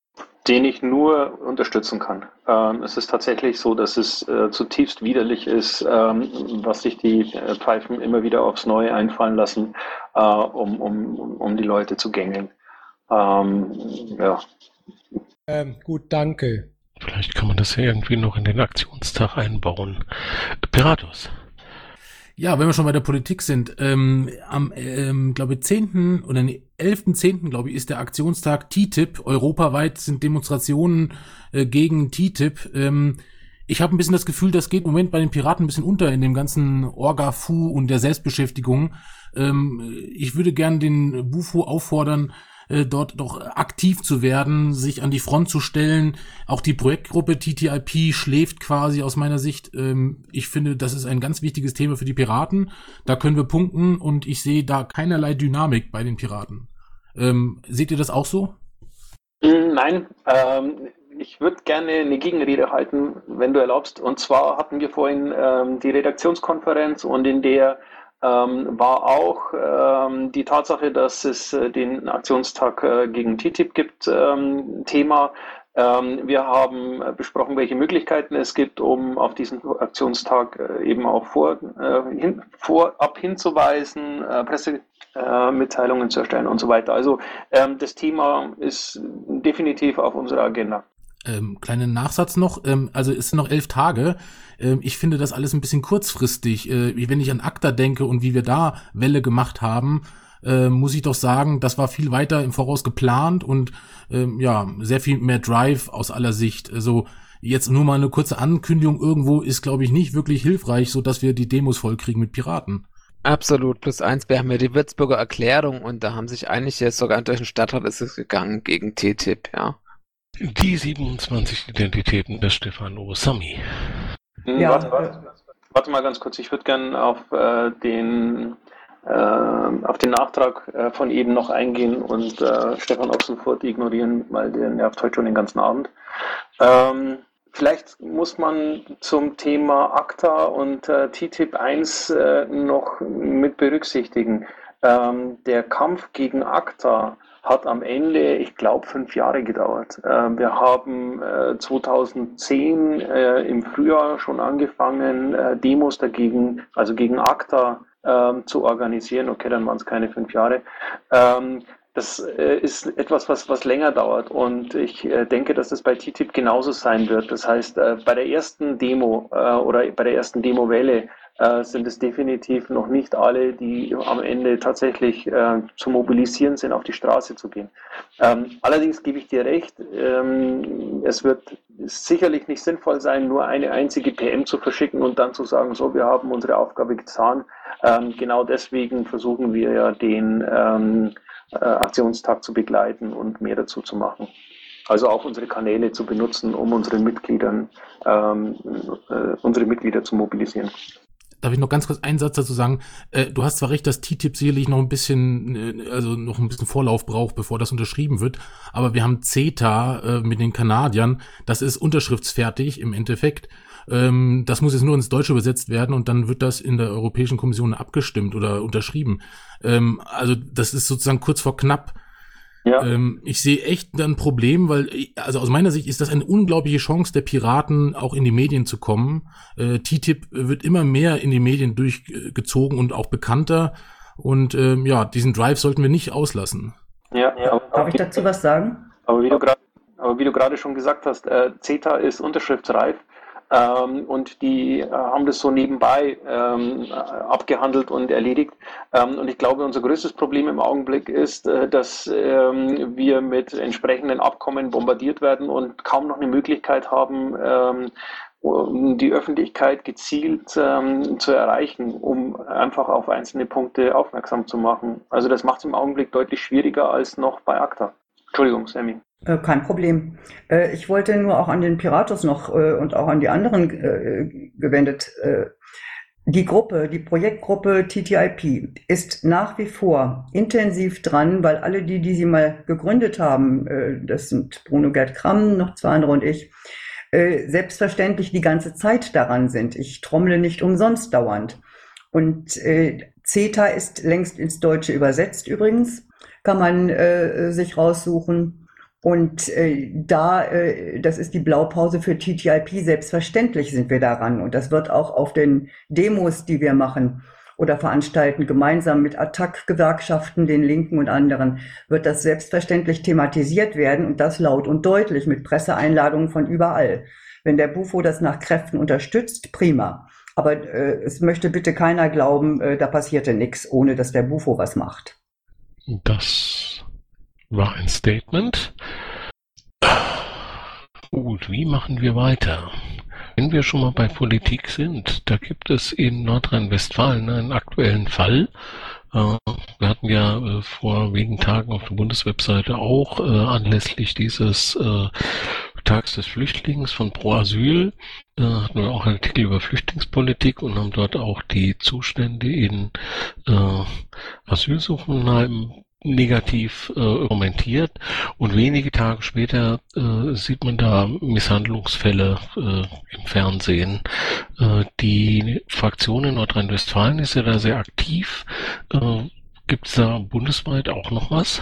den ich nur unterstützen kann. Ähm, es ist tatsächlich so, dass es äh, zutiefst widerlich ist, ähm, was sich die äh, Pfeifen immer wieder aufs Neue einfallen lassen, äh, um, um, um die Leute zu gängeln. Ähm, ja. Ähm, gut, danke. Vielleicht kann man das ja irgendwie noch in den Aktionstag einbauen. Piratus. Ja, wenn wir schon bei der Politik sind, ähm, am, ähm, glaube ich, 10. oder nee, 11.10. glaube ich, ist der Aktionstag TTIP. Europaweit sind Demonstrationen äh, gegen TTIP. Ähm, ich habe ein bisschen das Gefühl, das geht im Moment bei den Piraten ein bisschen unter in dem ganzen Orga-Fu und der Selbstbeschäftigung. Ähm, ich würde gern den Bufo auffordern, äh, dort doch aktiv zu werden, sich an die Front zu stellen. Auch die Projektgruppe TTIP schläft quasi aus meiner Sicht. Ähm, ich finde, das ist ein ganz wichtiges Thema für die Piraten. Da können wir punkten und ich sehe da keinerlei Dynamik bei den Piraten. Ähm, seht ihr das auch so? Mm, nein, ähm, ich würde gerne eine Gegenrede halten, wenn du erlaubst. Und zwar hatten wir vorhin ähm, die Redaktionskonferenz und in der ähm, war auch ähm, die Tatsache, dass es äh, den Aktionstag äh, gegen TTIP gibt, ähm, Thema. Ähm, wir haben besprochen, welche Möglichkeiten es gibt, um auf diesen Aktionstag äh, eben auch vor, äh, hin, vorab hinzuweisen, äh, Pressemitteilungen zu erstellen und so weiter. Also ähm, das Thema ist definitiv auf unserer Agenda. Ähm, kleinen Nachsatz noch, ähm, also es sind noch elf Tage. Ähm, ich finde das alles ein bisschen kurzfristig. Äh, wenn ich an ACTA denke und wie wir da Welle gemacht haben, äh, muss ich doch sagen, das war viel weiter im Voraus geplant und ähm, ja, sehr viel mehr Drive aus aller Sicht. Also jetzt nur mal eine kurze Ankündigung irgendwo ist, glaube ich, nicht wirklich hilfreich, so dass wir die Demos vollkriegen mit Piraten. Absolut, plus eins. Wir haben ja die Würzburger Erklärung und da haben sich eigentlich jetzt sogar durch den Stadtrat ist es gegangen gegen TTIP, ja. Die 27 Identitäten des Stefano Sami. Hm, ja, warte, warte, warte, mal ganz kurz. Ich würde gerne auf äh, den auf den Nachtrag äh, von eben noch eingehen und äh, Stefan Ochsenfurt ignorieren, weil der nervt heute schon den ganzen Abend. Ähm, vielleicht muss man zum Thema ACTA und äh, TTIP 1 äh, noch mit berücksichtigen. Ähm, der Kampf gegen ACTA hat am Ende, ich glaube, fünf Jahre gedauert. Äh, wir haben äh, 2010 äh, im Frühjahr schon angefangen, äh, Demos dagegen, also gegen ACTA ähm, zu organisieren. Okay, dann waren es keine fünf Jahre. Ähm, das äh, ist etwas, was, was länger dauert und ich äh, denke, dass das bei TTIP genauso sein wird. Das heißt, äh, bei der ersten Demo äh, oder bei der ersten Demowelle sind es definitiv noch nicht alle, die am Ende tatsächlich äh, zu mobilisieren sind, auf die Straße zu gehen. Ähm, allerdings gebe ich dir recht, ähm, es wird sicherlich nicht sinnvoll sein, nur eine einzige PM zu verschicken und dann zu sagen, so, wir haben unsere Aufgabe getan. Ähm, genau deswegen versuchen wir ja den ähm, äh, Aktionstag zu begleiten und mehr dazu zu machen. Also auch unsere Kanäle zu benutzen, um unseren Mitgliedern, ähm, äh, unsere Mitglieder zu mobilisieren. Darf ich noch ganz kurz einen Satz dazu sagen? Äh, du hast zwar recht, dass TTIP sicherlich noch ein bisschen, äh, also noch ein bisschen Vorlauf braucht, bevor das unterschrieben wird, aber wir haben CETA äh, mit den Kanadiern, das ist unterschriftsfertig im Endeffekt. Ähm, das muss jetzt nur ins Deutsche übersetzt werden und dann wird das in der Europäischen Kommission abgestimmt oder unterschrieben. Ähm, also das ist sozusagen kurz vor knapp. Ja. Ähm, ich sehe echt ein Problem, weil, also aus meiner Sicht ist das eine unglaubliche Chance der Piraten, auch in die Medien zu kommen. Äh, TTIP wird immer mehr in die Medien durchgezogen und auch bekannter. Und ähm, ja, diesen Drive sollten wir nicht auslassen. Ja, ja. Darf ich dazu was sagen? Aber wie du gerade aber wie du gerade schon gesagt hast, äh, CETA ist unterschriftsreif. Ähm, und die äh, haben das so nebenbei ähm, abgehandelt und erledigt. Ähm, und ich glaube, unser größtes Problem im Augenblick ist, äh, dass ähm, wir mit entsprechenden Abkommen bombardiert werden und kaum noch eine Möglichkeit haben, ähm, um die Öffentlichkeit gezielt ähm, zu erreichen, um einfach auf einzelne Punkte aufmerksam zu machen. Also das macht es im Augenblick deutlich schwieriger als noch bei ACTA. Entschuldigung, Sammy. Äh, kein Problem. Äh, ich wollte nur auch an den Piratus noch äh, und auch an die anderen gewendet. Die Gruppe, die Projektgruppe TTIP ist nach wie vor intensiv dran, weil alle die, die sie mal gegründet haben, das sind Bruno Gerd Kramm, noch zwei andere und ich, selbstverständlich die ganze Zeit daran sind. Ich trommle nicht umsonst dauernd. Und CETA ist längst ins Deutsche übersetzt übrigens, kann man sich raussuchen. Und äh, da, äh, das ist die Blaupause für TTIP, selbstverständlich sind wir daran. Und das wird auch auf den Demos, die wir machen oder veranstalten, gemeinsam mit Attac-Gewerkschaften, den Linken und anderen, wird das selbstverständlich thematisiert werden und das laut und deutlich mit Presseeinladungen von überall. Wenn der Bufo das nach Kräften unterstützt, prima. Aber äh, es möchte bitte keiner glauben, äh, da passierte nichts, ohne dass der Bufo was macht. Das war ein Statement. Gut, wie machen wir weiter? Wenn wir schon mal bei Politik sind, da gibt es in Nordrhein-Westfalen einen aktuellen Fall. Äh, wir hatten ja äh, vor wenigen Tagen auf der Bundeswebseite auch äh, anlässlich dieses Tags des Flüchtlings von Pro Asyl hatten wir auch einen Artikel über Flüchtlingspolitik und haben dort auch die Zustände in Asylsuchenheimen negativ äh, kommentiert und wenige Tage später äh, sieht man da Misshandlungsfälle äh, im Fernsehen. Äh, die Fraktion in Nordrhein-Westfalen ist ja da sehr aktiv. Äh, Gibt es da bundesweit auch noch was?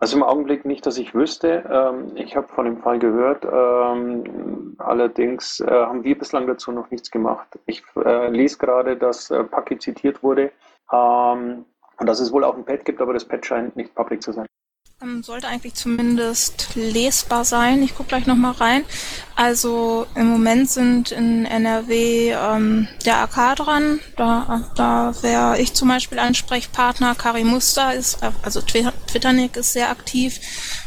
Also im Augenblick nicht, dass ich wüsste. Ähm, ich habe von dem Fall gehört. Ähm, allerdings äh, haben wir bislang dazu noch nichts gemacht. Ich äh, lese gerade, dass äh, Paki zitiert wurde. Ähm, und dass es wohl auch ein Pad gibt, aber das Pad scheint nicht public zu sein. Ähm, sollte eigentlich zumindest lesbar sein. Ich gucke gleich nochmal rein. Also im Moment sind in NRW ähm, der AK dran. Da, da wäre ich zum Beispiel Ansprechpartner. Kari Muster ist, also Twitternick ist sehr aktiv.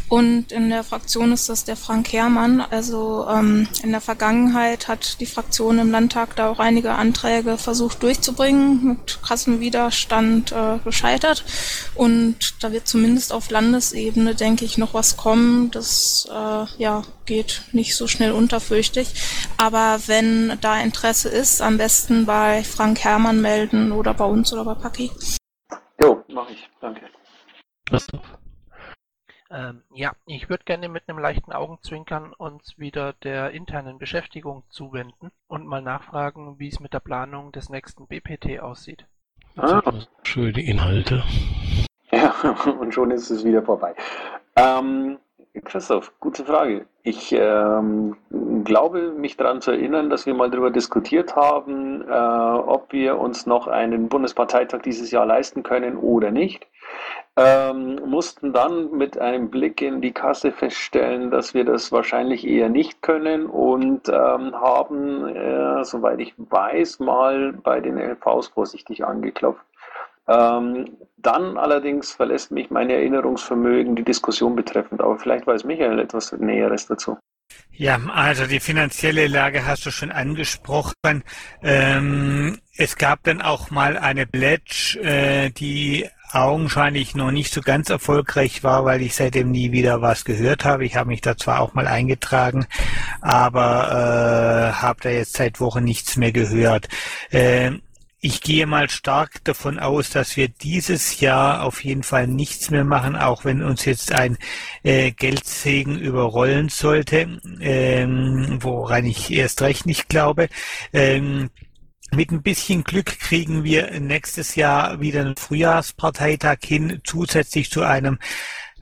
Und in der Fraktion ist das der Frank Herrmann. Also ähm, in der Vergangenheit hat die Fraktion im Landtag da auch einige Anträge versucht durchzubringen, mit krassem Widerstand äh, gescheitert. Und da wird zumindest auf Landesebene, denke ich, noch was kommen. Das äh, ja, geht nicht so schnell unter, fürchte ich. Aber wenn da Interesse ist, am besten bei Frank Herrmann melden oder bei uns oder bei Paki. Jo, mache ich. Danke. Christoph. Ähm, ja, ich würde gerne mit einem leichten Augenzwinkern uns wieder der internen Beschäftigung zuwenden und mal nachfragen, wie es mit der Planung des nächsten BPT aussieht. Ah. Schöne Inhalte. Ja, und schon ist es wieder vorbei. Ähm, Christoph, gute Frage. Ich ähm, glaube, mich daran zu erinnern, dass wir mal darüber diskutiert haben, äh, ob wir uns noch einen Bundesparteitag dieses Jahr leisten können oder nicht. Ähm, mussten dann mit einem Blick in die Kasse feststellen, dass wir das wahrscheinlich eher nicht können und ähm, haben, äh, soweit ich weiß, mal bei den LVs vorsichtig angeklopft. Ähm, dann allerdings verlässt mich mein Erinnerungsvermögen die Diskussion betreffend, aber vielleicht weiß Michael etwas Näheres dazu. Ja, also die finanzielle Lage hast du schon angesprochen. Ähm, es gab dann auch mal eine Pledge, äh, die augenscheinlich noch nicht so ganz erfolgreich war, weil ich seitdem nie wieder was gehört habe. Ich habe mich da zwar auch mal eingetragen, aber äh, habe da jetzt seit Wochen nichts mehr gehört. Äh, ich gehe mal stark davon aus, dass wir dieses Jahr auf jeden Fall nichts mehr machen, auch wenn uns jetzt ein äh, Geldsegen überrollen sollte, ähm, woran ich erst recht nicht glaube. Ähm, mit ein bisschen Glück kriegen wir nächstes Jahr wieder einen Frühjahrsparteitag hin, zusätzlich zu einem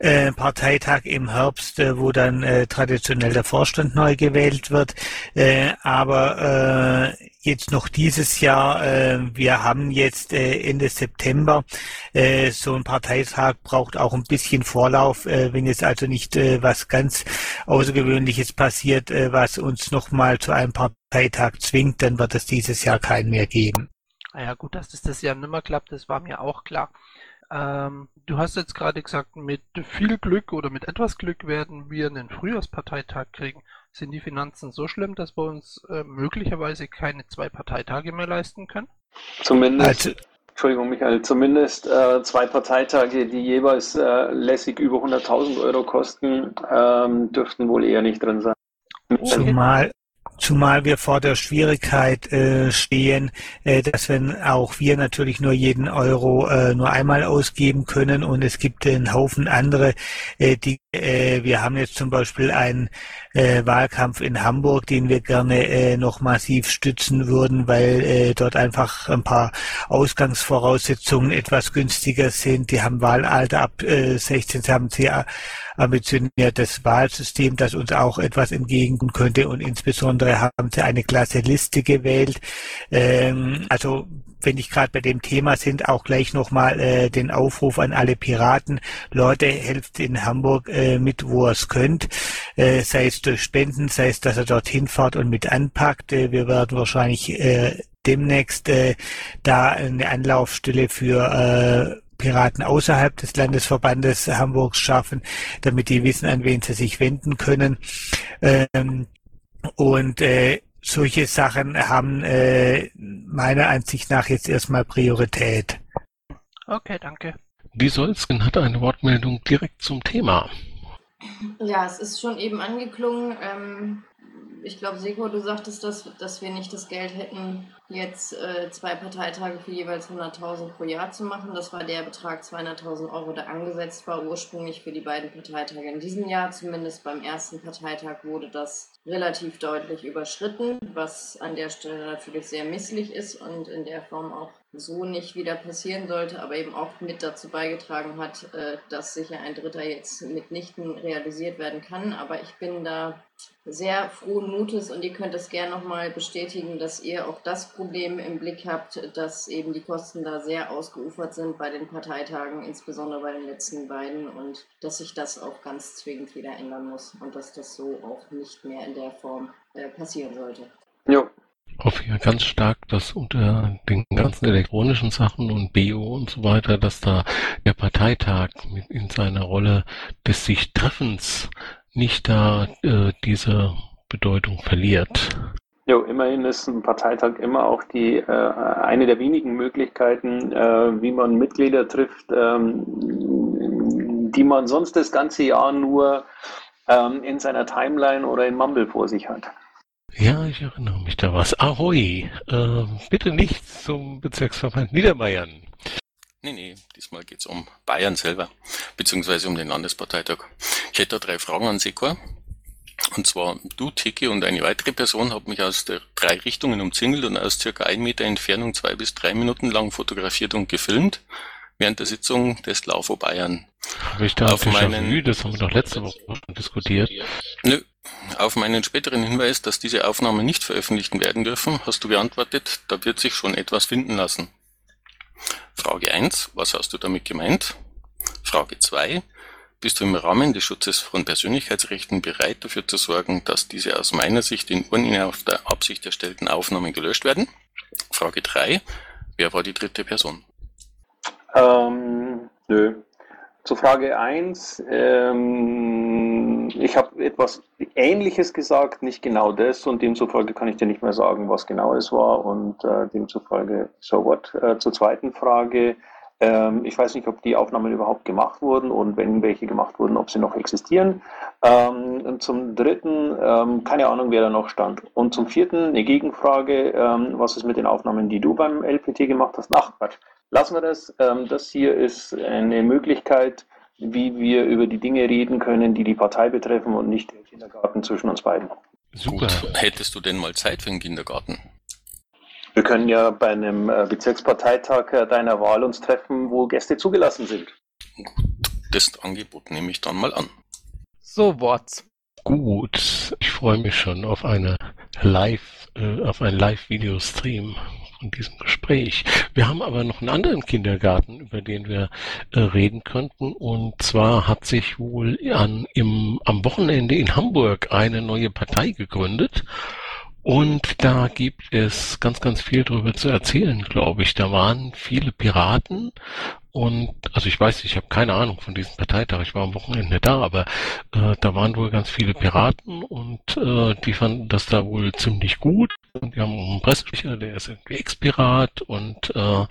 äh, Parteitag im Herbst, äh, wo dann äh, traditionell der Vorstand neu gewählt wird. Äh, aber äh, jetzt noch dieses Jahr, äh, wir haben jetzt äh, Ende September, äh, so ein Parteitag braucht auch ein bisschen Vorlauf, äh, wenn jetzt also nicht äh, was ganz Außergewöhnliches passiert, äh, was uns nochmal zu einem Parteitag zwingt, dann wird es dieses Jahr keinen mehr geben. Naja gut, dass das das Jahr nimmer klappt, das war mir auch klar. Ähm, du hast jetzt gerade gesagt, mit viel Glück oder mit etwas Glück werden wir einen Frühjahrsparteitag kriegen. Sind die Finanzen so schlimm, dass wir uns äh, möglicherweise keine zwei Parteitage mehr leisten können? Zumindest, also, Entschuldigung Michael, zumindest äh, zwei Parteitage, die jeweils äh, lässig über 100.000 Euro kosten, ähm, dürften wohl eher nicht drin sein. Zumal, Zumal wir vor der Schwierigkeit äh, stehen, äh, dass wenn auch wir natürlich nur jeden Euro äh, nur einmal ausgeben können und es gibt einen Haufen andere, äh, die wir haben jetzt zum Beispiel einen äh, Wahlkampf in Hamburg, den wir gerne äh, noch massiv stützen würden, weil äh, dort einfach ein paar Ausgangsvoraussetzungen etwas günstiger sind. Die haben Wahlalter ab äh, 16, sie haben sehr ambitioniertes Wahlsystem, das uns auch etwas entgegenkommen könnte und insbesondere haben sie eine klasse Liste gewählt. Ähm, also wenn ich gerade bei dem Thema sind, auch gleich nochmal äh, den Aufruf an alle Piraten. Leute, helft in Hamburg äh, mit, wo ihr es könnt. Äh, sei es durch Spenden, sei es, dass er dorthin fahrt und mit anpackt. Äh, wir werden wahrscheinlich äh, demnächst äh, da eine Anlaufstelle für äh, Piraten außerhalb des Landesverbandes Hamburgs schaffen, damit die wissen, an wen sie sich wenden können. Ähm, und äh, solche Sachen haben äh, meiner Ansicht nach jetzt erstmal Priorität. Okay, danke. Die Solzgen hat eine Wortmeldung direkt zum Thema. Ja, es ist schon eben angeklungen. Ähm, ich glaube, Seko, du sagtest, dass, dass wir nicht das Geld hätten, jetzt äh, zwei Parteitage für jeweils 100.000 pro Jahr zu machen. Das war der Betrag 200.000 Euro, der angesetzt war ursprünglich für die beiden Parteitage in diesem Jahr. Zumindest beim ersten Parteitag wurde das relativ deutlich überschritten, was an der Stelle natürlich sehr misslich ist und in der Form auch so nicht wieder passieren sollte, aber eben auch mit dazu beigetragen hat, äh, dass sicher ein Dritter jetzt mitnichten realisiert werden kann. Aber ich bin da sehr frohen Mutes und ihr könnt es gerne nochmal bestätigen, dass ihr auch das Problem im Blick habt, dass eben die Kosten da sehr ausgeufert sind bei den Parteitagen, insbesondere bei den letzten beiden und dass sich das auch ganz zwingend wieder ändern muss und dass das so auch nicht mehr in der Form äh, passieren sollte. Ja, hoffe ja ganz stark, dass unter den ganzen elektronischen Sachen und BO und so weiter, dass da der Parteitag mit in seiner Rolle des sich Treffens nicht da äh, diese Bedeutung verliert. Jo, immerhin ist ein Parteitag immer auch die äh, eine der wenigen Möglichkeiten, äh, wie man Mitglieder trifft, ähm, die man sonst das ganze Jahr nur ähm, in seiner Timeline oder in Mumble vor sich hat. Ja, ich erinnere mich da was. Ahoi, äh, bitte nicht zum Bezirksverband Niederbayern. Nee, nee, diesmal geht's um Bayern selber, beziehungsweise um den Landesparteitag. Ich hätte da drei Fragen an Sekor. Und zwar du, Tiki und eine weitere Person haben mich aus der drei Richtungen umzingelt und aus circa ein Meter Entfernung zwei bis drei Minuten lang fotografiert und gefilmt während der Sitzung des Laufo Bayern. Habe ich da auf meinen, das haben wir doch letzte Woche diskutiert. Nö, auf meinen späteren Hinweis, dass diese Aufnahmen nicht veröffentlicht werden dürfen, hast du geantwortet, da wird sich schon etwas finden lassen. Frage 1, was hast du damit gemeint? Frage 2, bist du im Rahmen des Schutzes von Persönlichkeitsrechten bereit dafür zu sorgen, dass diese aus meiner Sicht in der Absicht erstellten Aufnahmen gelöscht werden? Frage 3, wer war die dritte Person? Ähm, nö. Zu Frage 1, ähm, ich habe etwas Ähnliches gesagt, nicht genau das und demzufolge kann ich dir nicht mehr sagen, was genau es war und äh, demzufolge so what. Äh, zur zweiten Frage, ähm, ich weiß nicht, ob die Aufnahmen überhaupt gemacht wurden und wenn welche gemacht wurden, ob sie noch existieren. Ähm, zum dritten, ähm, keine Ahnung, wer da noch stand. Und zum vierten, eine Gegenfrage, ähm, was ist mit den Aufnahmen, die du beim LPT gemacht hast? Ach Quatsch, lassen wir das. Ähm, das hier ist eine Möglichkeit, wie wir über die Dinge reden können, die die Partei betreffen und nicht den Kindergarten zwischen uns beiden. Super. Gut. Hättest du denn mal Zeit für den Kindergarten? Wir können ja bei einem äh, Bezirksparteitag äh, deiner Wahl uns treffen, wo Gäste zugelassen sind. Gut, das Angebot nehme ich dann mal an. So Worts. Gut, ich freue mich schon auf eine Live, äh, auf einen Live-Video-Stream von diesem Gespräch. Wir haben aber noch einen anderen Kindergarten, über den wir äh, reden könnten. Und zwar hat sich wohl an, im, am Wochenende in Hamburg eine neue Partei gegründet. Und da gibt es ganz, ganz viel darüber zu erzählen, glaube ich. Da waren viele Piraten und also ich weiß, ich habe keine Ahnung von diesem Parteitag, ich war am Wochenende da, aber äh, da waren wohl ganz viele Piraten und äh, die fanden das da wohl ziemlich gut. Und wir haben einen Pressesprecher, der ist irgendwie Ex-Pirat und äh,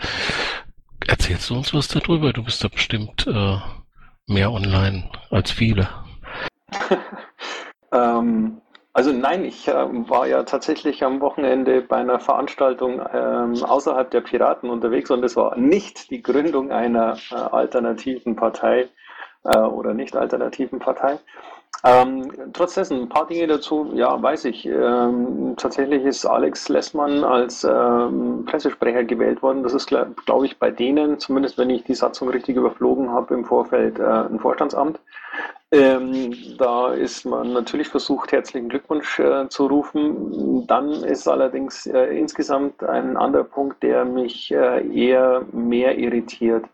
erzählst du uns was darüber? Du bist da bestimmt äh, mehr online als viele. ähm, also nein, ich äh, war ja tatsächlich am Wochenende bei einer Veranstaltung ähm, außerhalb der Piraten unterwegs und es war nicht die Gründung einer äh, alternativen Partei äh, oder nicht alternativen Partei. Ähm, trotz dessen, ein paar Dinge dazu, ja, weiß ich. Ähm, tatsächlich ist Alex Lessmann als ähm, Pressesprecher gewählt worden. Das ist, glaube glaub ich, bei denen, zumindest wenn ich die Satzung richtig überflogen habe, im Vorfeld äh, ein Vorstandsamt. Ähm, da ist man natürlich versucht, herzlichen Glückwunsch äh, zu rufen. Dann ist allerdings äh, insgesamt ein anderer Punkt, der mich äh, eher mehr irritiert.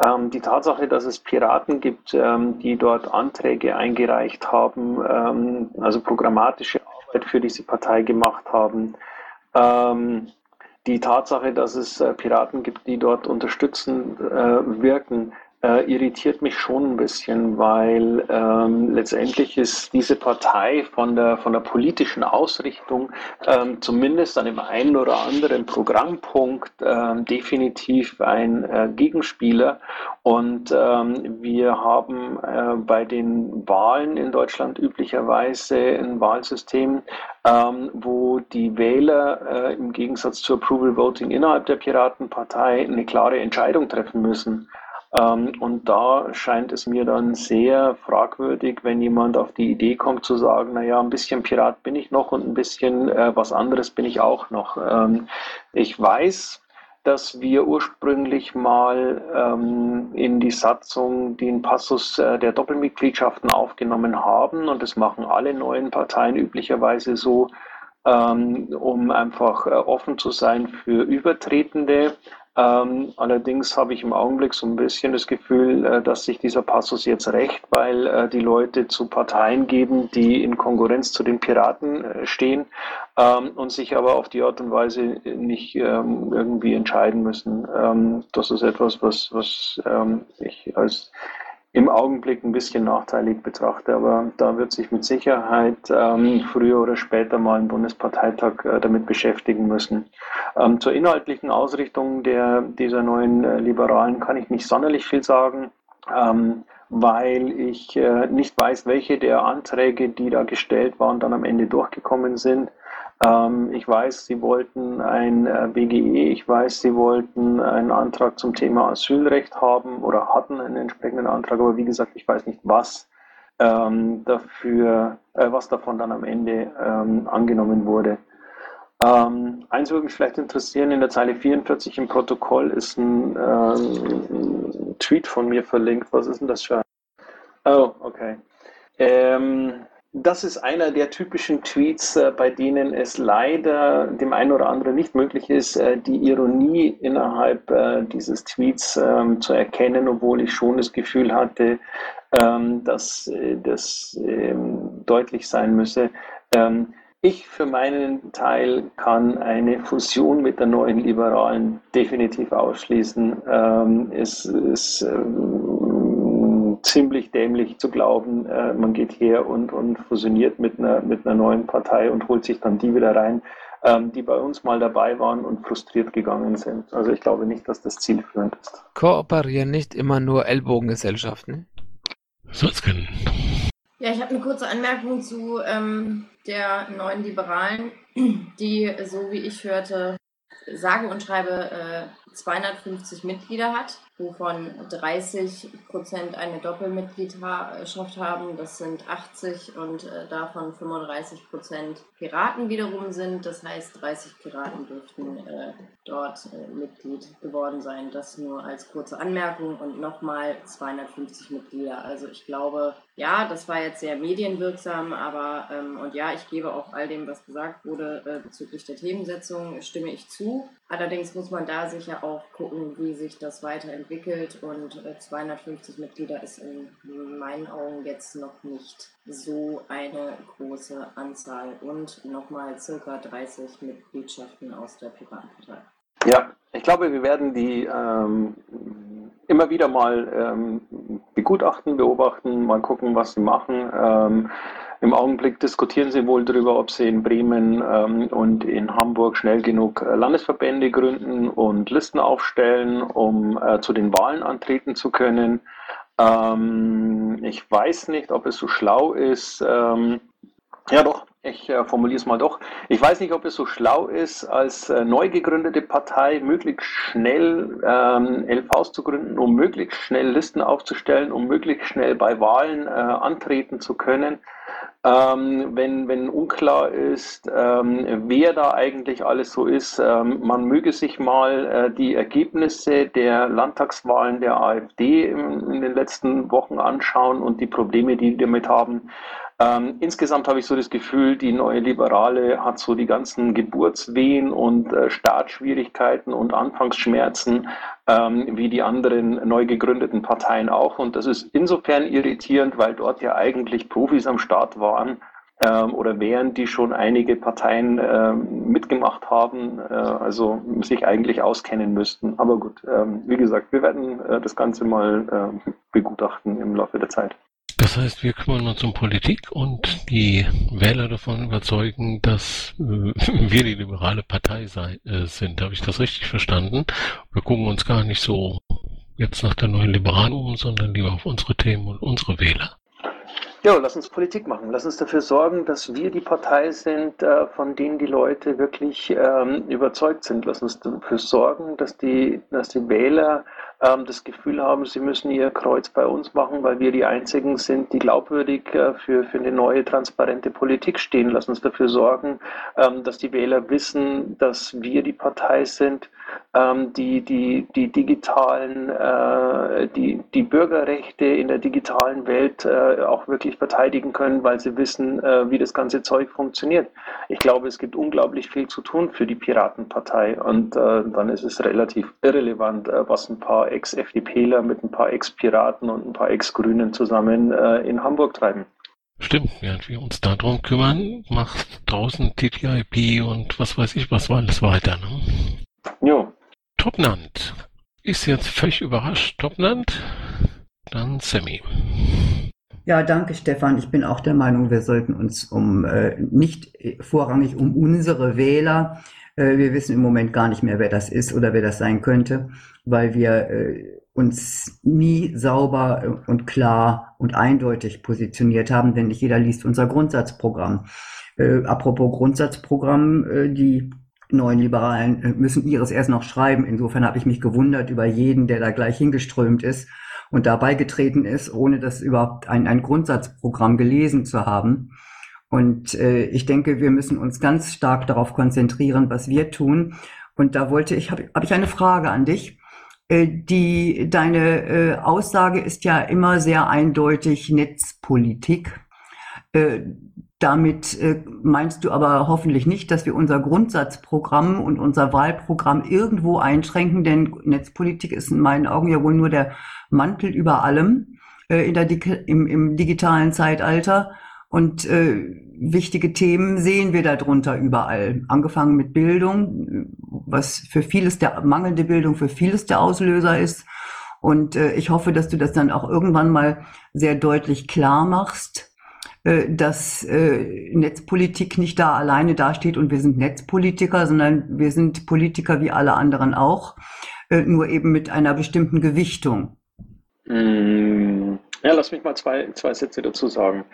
Ähm, die Tatsache, dass es Piraten gibt, ähm, die dort Anträge eingereicht haben, ähm, also programmatische Arbeit für diese Partei gemacht haben. Ähm, die Tatsache, dass es äh, Piraten gibt, die dort unterstützend äh, wirken, äh, irritiert mich schon ein bisschen, weil ähm, letztendlich ist diese Partei von der, von der politischen Ausrichtung ähm, zumindest an dem einen oder anderen Programmpunkt ähm, definitiv ein äh, Gegenspieler. Und ähm, wir haben äh, bei den Wahlen in Deutschland üblicherweise ein Wahlsystem, ähm, wo die Wähler äh, im Gegensatz zu Approval Voting innerhalb der Piratenpartei eine klare Entscheidung treffen müssen. Ähm, und da scheint es mir dann sehr fragwürdig, wenn jemand auf die Idee kommt zu sagen, naja, ein bisschen Pirat bin ich noch und ein bisschen äh, was anderes bin ich auch noch. Ähm, ich weiß, dass wir ursprünglich mal ähm, in die Satzung den Passus äh, der Doppelmitgliedschaften aufgenommen haben und das machen alle neuen Parteien üblicherweise so, um einfach äh, offen zu sein für Übertretende. Ähm, allerdings habe ich im Augenblick so ein bisschen das Gefühl, äh, dass sich dieser Passus jetzt rächt, weil äh, die Leute zu Parteien geben, die in Konkurrenz zu den Piraten stehen ähm, und sich aber auf die Art und Weise nicht ähm, irgendwie entscheiden müssen. Ähm, das ist etwas, was, was ähm, ich als im Augenblick ein bisschen nachteilig betrachte, aber da wird sich mit Sicherheit ähm, früher oder später mal ein Bundesparteitag äh, damit beschäftigen müssen. Ähm, zur inhaltlichen Ausrichtung der, dieser neuen äh, Liberalen kann ich nicht sonderlich viel sagen. Ähm, weil ich äh, nicht weiß, welche der Anträge, die da gestellt waren, dann am Ende durchgekommen sind. Ähm, ich weiß, Sie wollten ein äh, BGE, ich weiß, Sie wollten einen Antrag zum Thema Asylrecht haben oder hatten einen entsprechenden Antrag, aber wie gesagt, ich weiß nicht, was ähm, dafür, äh, was davon dann am Ende ähm, angenommen wurde. Ähm, eins würde mich vielleicht interessieren, in der Zeile 44 im Protokoll ist ein, ähm, Tweet von mir verlinkt. Was ist denn das für ein... Oh, okay. Ähm, das ist einer der typischen Tweets, äh, bei denen es leider dem einen oder anderen nicht möglich ist, äh, die Ironie innerhalb äh, dieses Tweets ähm, zu erkennen, obwohl ich schon das Gefühl hatte, ähm, dass das ähm, deutlich sein müsse. ich für meinen Teil kann eine Fusion mit der neuen Liberalen definitiv ausschließen. es ist ziemlich dämlich zu glauben, äh, man geht her und, und fusioniert mit einer, mit einer neuen Partei und holt sich dann die wieder rein, ähm, die bei uns mal dabei waren und frustriert gegangen sind. Also ich glaube nicht, dass das zielführend ist. Kooperieren nicht immer nur Ellbogengesellschaften. Soll's können. Ja, ich habe eine kurze Anmerkung zu ähm, der neuen Liberalen, die, so wie ich hörte, sage und schreibe äh, 250 Mitglieder hat wovon 30 Prozent eine Doppelmitgliedschaft haben. Das sind 80 und äh, davon 35 Prozent Piraten wiederum sind. Das heißt, 30 Piraten dürften äh, dort äh, Mitglied geworden sein. Das nur als kurze Anmerkung und nochmal 250 Mitglieder. Also ich glaube, ja, das war jetzt sehr medienwirksam, aber ähm, und ja, ich gebe auch all dem, was gesagt wurde äh, bezüglich der Themensetzung, stimme ich zu. Allerdings muss man da sicher auch gucken, wie sich das weiterentwickelt und 250 äh, Mitglieder ist in meinen Augen jetzt noch nicht so eine große Anzahl und nochmal circa 30 Mitgliedschaften aus der Piratenpartei. Ja, ich glaube, wir werden die ähm, immer wieder mal ähm, begutachten, beobachten, mal gucken, was sie machen. Ähm, im Augenblick diskutieren sie wohl darüber, ob sie in Bremen ähm, und in Hamburg schnell genug äh, Landesverbände gründen und Listen aufstellen, um äh, zu den Wahlen antreten zu können. Ähm, ich weiß nicht, ob es so schlau ist. Ähm, ja, doch, ich äh, formuliere es mal doch. Ich weiß nicht, ob es so schlau ist, als äh, neu gegründete Partei möglichst schnell ähm, LVs zu gründen, um möglichst schnell Listen aufzustellen, um möglichst schnell bei Wahlen äh, antreten zu können ähm, wenn, wenn unklar ist, ähm, wer da eigentlich alles so ist. Ähm, man möge sich mal äh, die Ergebnisse der Landtagswahlen der AfD in, in, den letzten Wochen anschauen und die Probleme, die die damit haben. Ähm, insgesamt habe ich so das Gefühl, die neue Liberale hat so die ganzen Geburtswehen und äh, Startschwierigkeiten und Anfangsschmerzen ähm, wie die anderen neu gegründeten Parteien auch. Und das ist insofern irritierend, weil dort ja eigentlich Profis am Start waren ähm, oder wären, die schon einige Parteien ähm, mitgemacht haben, äh, also sich eigentlich auskennen müssten. Aber gut, ähm, wie gesagt, wir werden äh, das Ganze mal äh, begutachten im Laufe der Zeit. Das heißt, wir kümmern uns um Politik und die Wähler davon überzeugen, dass äh, wir die liberale Partei sei, äh, sind. Habe ich das richtig verstanden? Wir gucken uns gar nicht so jetzt nach der neuen Liberalen um, sondern lieber auf unsere Themen und unsere Wähler. Ja, lass uns Politik machen. Lass uns dafür sorgen, dass wir die Partei sind, äh, von denen die Leute wirklich ähm, überzeugt sind. Lass uns dafür sorgen, dass die, dass die Wähler ähm, das Gefühl haben, sie müssen ihr Kreuz bei uns machen, weil wir die Einzigen sind, die glaubwürdig äh, für, für eine neue, transparente Politik stehen. Lass uns dafür sorgen, ähm, dass die Wähler wissen, dass wir die Partei sind, ähm, die, die, die digitalen, äh, die, die Bürgerrechte in der digitalen Welt äh, auch wirklich verteidigen können, weil sie wissen, äh, wie das ganze Zeug funktioniert. Ich glaube, es gibt unglaublich viel zu tun für die Piratenpartei und äh, dann ist es relativ irrelevant, äh, was ein paar Ex-FDPler mit ein paar Ex-Piraten und ein paar Ex-Grünen zusammen äh, in Hamburg treiben. Stimmt, während wir uns darum kümmern, macht draußen TTIP und was weiß ich was war alles weiter. Ne? Jo. Topnand. Ist jetzt völlig überrascht, Topnand. Dann Sammy. Ja, danke Stefan. Ich bin auch der Meinung, wir sollten uns um äh, nicht vorrangig um unsere Wähler, äh, wir wissen im Moment gar nicht mehr, wer das ist oder wer das sein könnte, weil wir äh, uns nie sauber und klar und eindeutig positioniert haben, denn nicht jeder liest unser Grundsatzprogramm. Äh, apropos Grundsatzprogramm, äh, die neuen Liberalen äh, müssen ihres erst noch schreiben. Insofern habe ich mich gewundert über jeden, der da gleich hingeströmt ist und dabei getreten ist, ohne das überhaupt ein, ein Grundsatzprogramm gelesen zu haben. Und äh, ich denke, wir müssen uns ganz stark darauf konzentrieren, was wir tun. Und da wollte ich, habe hab ich eine Frage an dich. Äh, die, deine äh, Aussage ist ja immer sehr eindeutig Netzpolitik. Damit äh, meinst du aber hoffentlich nicht, dass wir unser Grundsatzprogramm und unser Wahlprogramm irgendwo einschränken, denn Netzpolitik ist in meinen Augen ja wohl nur der Mantel über allem äh, in der, im, im digitalen Zeitalter. Und äh, wichtige Themen sehen wir darunter überall. Angefangen mit Bildung, was für vieles der mangelnde Bildung für vieles der Auslöser ist. Und äh, ich hoffe, dass du das dann auch irgendwann mal sehr deutlich klar machst, dass äh, Netzpolitik nicht da alleine dasteht und wir sind Netzpolitiker, sondern wir sind Politiker wie alle anderen auch, äh, nur eben mit einer bestimmten Gewichtung. Mm, ja, lass mich mal zwei, zwei Sätze dazu sagen.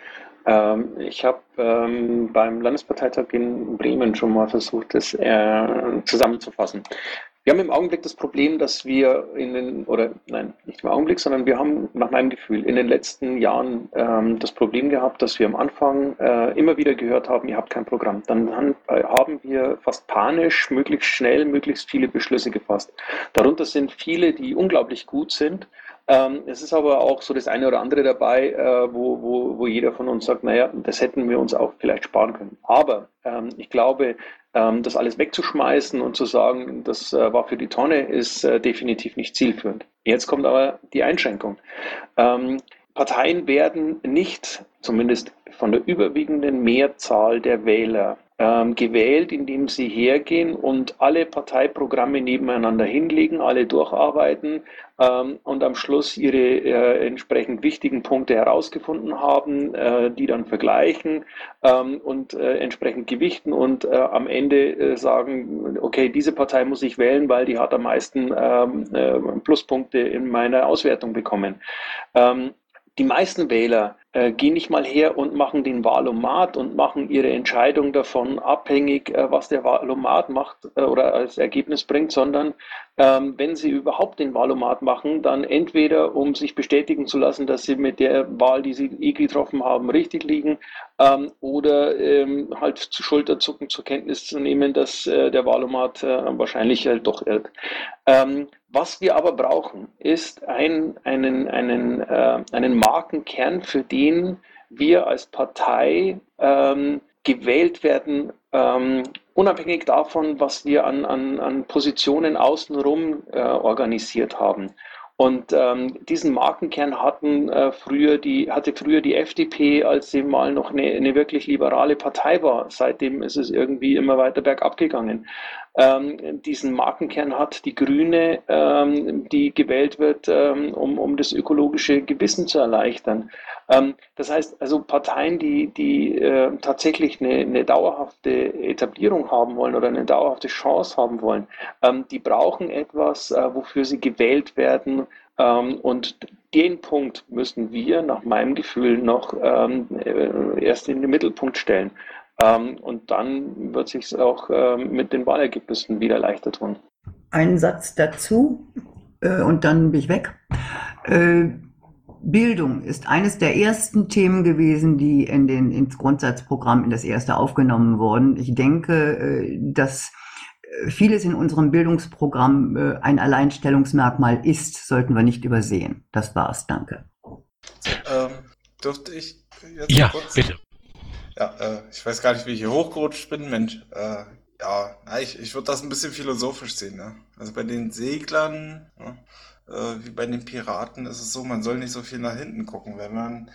Ähm, ich habe ähm, beim Landesparteitag in Bremen schon mal versucht, das äh, zusammenzufassen. Wir haben im Augenblick das Problem, dass wir in den, oder nein, nicht im Augenblick, sondern wir haben nach meinem Gefühl in den letzten Jahren ähm, das Problem gehabt, dass wir am Anfang äh, immer wieder gehört haben, ihr habt kein Programm. Dann haben, äh, haben wir fast panisch, möglichst schnell, möglichst viele Beschlüsse gefasst. Darunter sind viele, die unglaublich gut sind, ähm, es ist aber auch so das eine oder andere dabei, äh, wo, wo, wo jeder von uns sagt, naja, das hätten wir uns auch vielleicht sparen können. Aber ähm, ich glaube, das alles wegzuschmeißen und zu sagen, das äh, war für die Tonne, ist äh, definitiv nicht zielführend. Jetzt kommt aber die Einschränkung. Ähm, Parteien werden nicht, zumindest von der überwiegenden Mehrzahl der Wähler, ähm, gewählt, indem sie hergehen und alle Parteiprogramme nebeneinander hinlegen, alle durcharbeiten ähm, und am Schluss ihre äh, entsprechend wichtigen Punkte herausgefunden haben, äh, die dann vergleichen ähm, und äh, entsprechend gewichten und äh, am Ende äh, sagen, okay, diese Partei muss ich wählen, weil die hat am meisten ähm, äh, Pluspunkte in meiner Auswertung bekommen. Ähm, die meisten Wähler äh, gehen nicht mal her und machen den Wahlomat und machen ihre Entscheidung davon abhängig, äh, was der Wahlomat macht äh, oder als Ergebnis bringt, sondern ähm, wenn sie überhaupt den Wahlomat machen, dann entweder um sich bestätigen zu lassen, dass sie mit der Wahl, die sie eh getroffen haben, richtig liegen, ähm, oder ähm, halt zu Schulterzucken zur Kenntnis zu nehmen, dass der Wahlomat wahrscheinlich doch irrt. Was wir aber brauchen, ist ein, einen, einen, äh, einen Markenkern, für den wir als Partei ähm, gewählt werden, ähm, unabhängig davon, was wir an, an, an Positionen außenrum äh, organisiert haben. Und ähm, diesen Markenkern hatten äh, früher die, hatte früher die FDP, als sie mal noch eine, eine wirklich liberale Partei war. Seitdem ist es irgendwie immer weiter bergab gegangen. Ähm, diesen Markenkern hat die Grüne, ähm, die gewählt wird, ähm, um, um das ökologische Gewissen zu erleichtern. Ähm, das heißt, also Parteien, die, die äh, tatsächlich eine, eine dauerhafte Etablierung haben wollen oder eine dauerhafte Chance haben wollen, ähm, die brauchen etwas, äh, wofür sie gewählt werden. Ähm, und den Punkt müssen wir nach meinem Gefühl noch ähm, äh, erst in den Mittelpunkt stellen. Ähm, und dann wird sich auch ähm, mit den Wahlergebnissen wieder leichter tun. Ein Satz dazu äh, und dann bin ich weg. Bildung ist eines der ersten Themen gewesen, die in den, ins Grundsatzprogramm in das erste aufgenommen wurden. Ich denke, äh, dass äh, vieles in unserem Bildungsprogramm äh, ein Alleinstellungsmerkmal ist, sollten wir nicht übersehen. Das war's. Danke. Ähm, dürfte ich jetzt Ja, kurz? bitte. Ja, äh, ich weiß gar nicht, wie ich hier hochgerutscht bin. Mensch, äh, ja, ich, ich würde das ein bisschen philosophisch sehen. Ne? Also bei den Seglern, ne? Äh, wie bei den Piraten ist es so, man soll nicht so viel nach hinten gucken. Wenn man,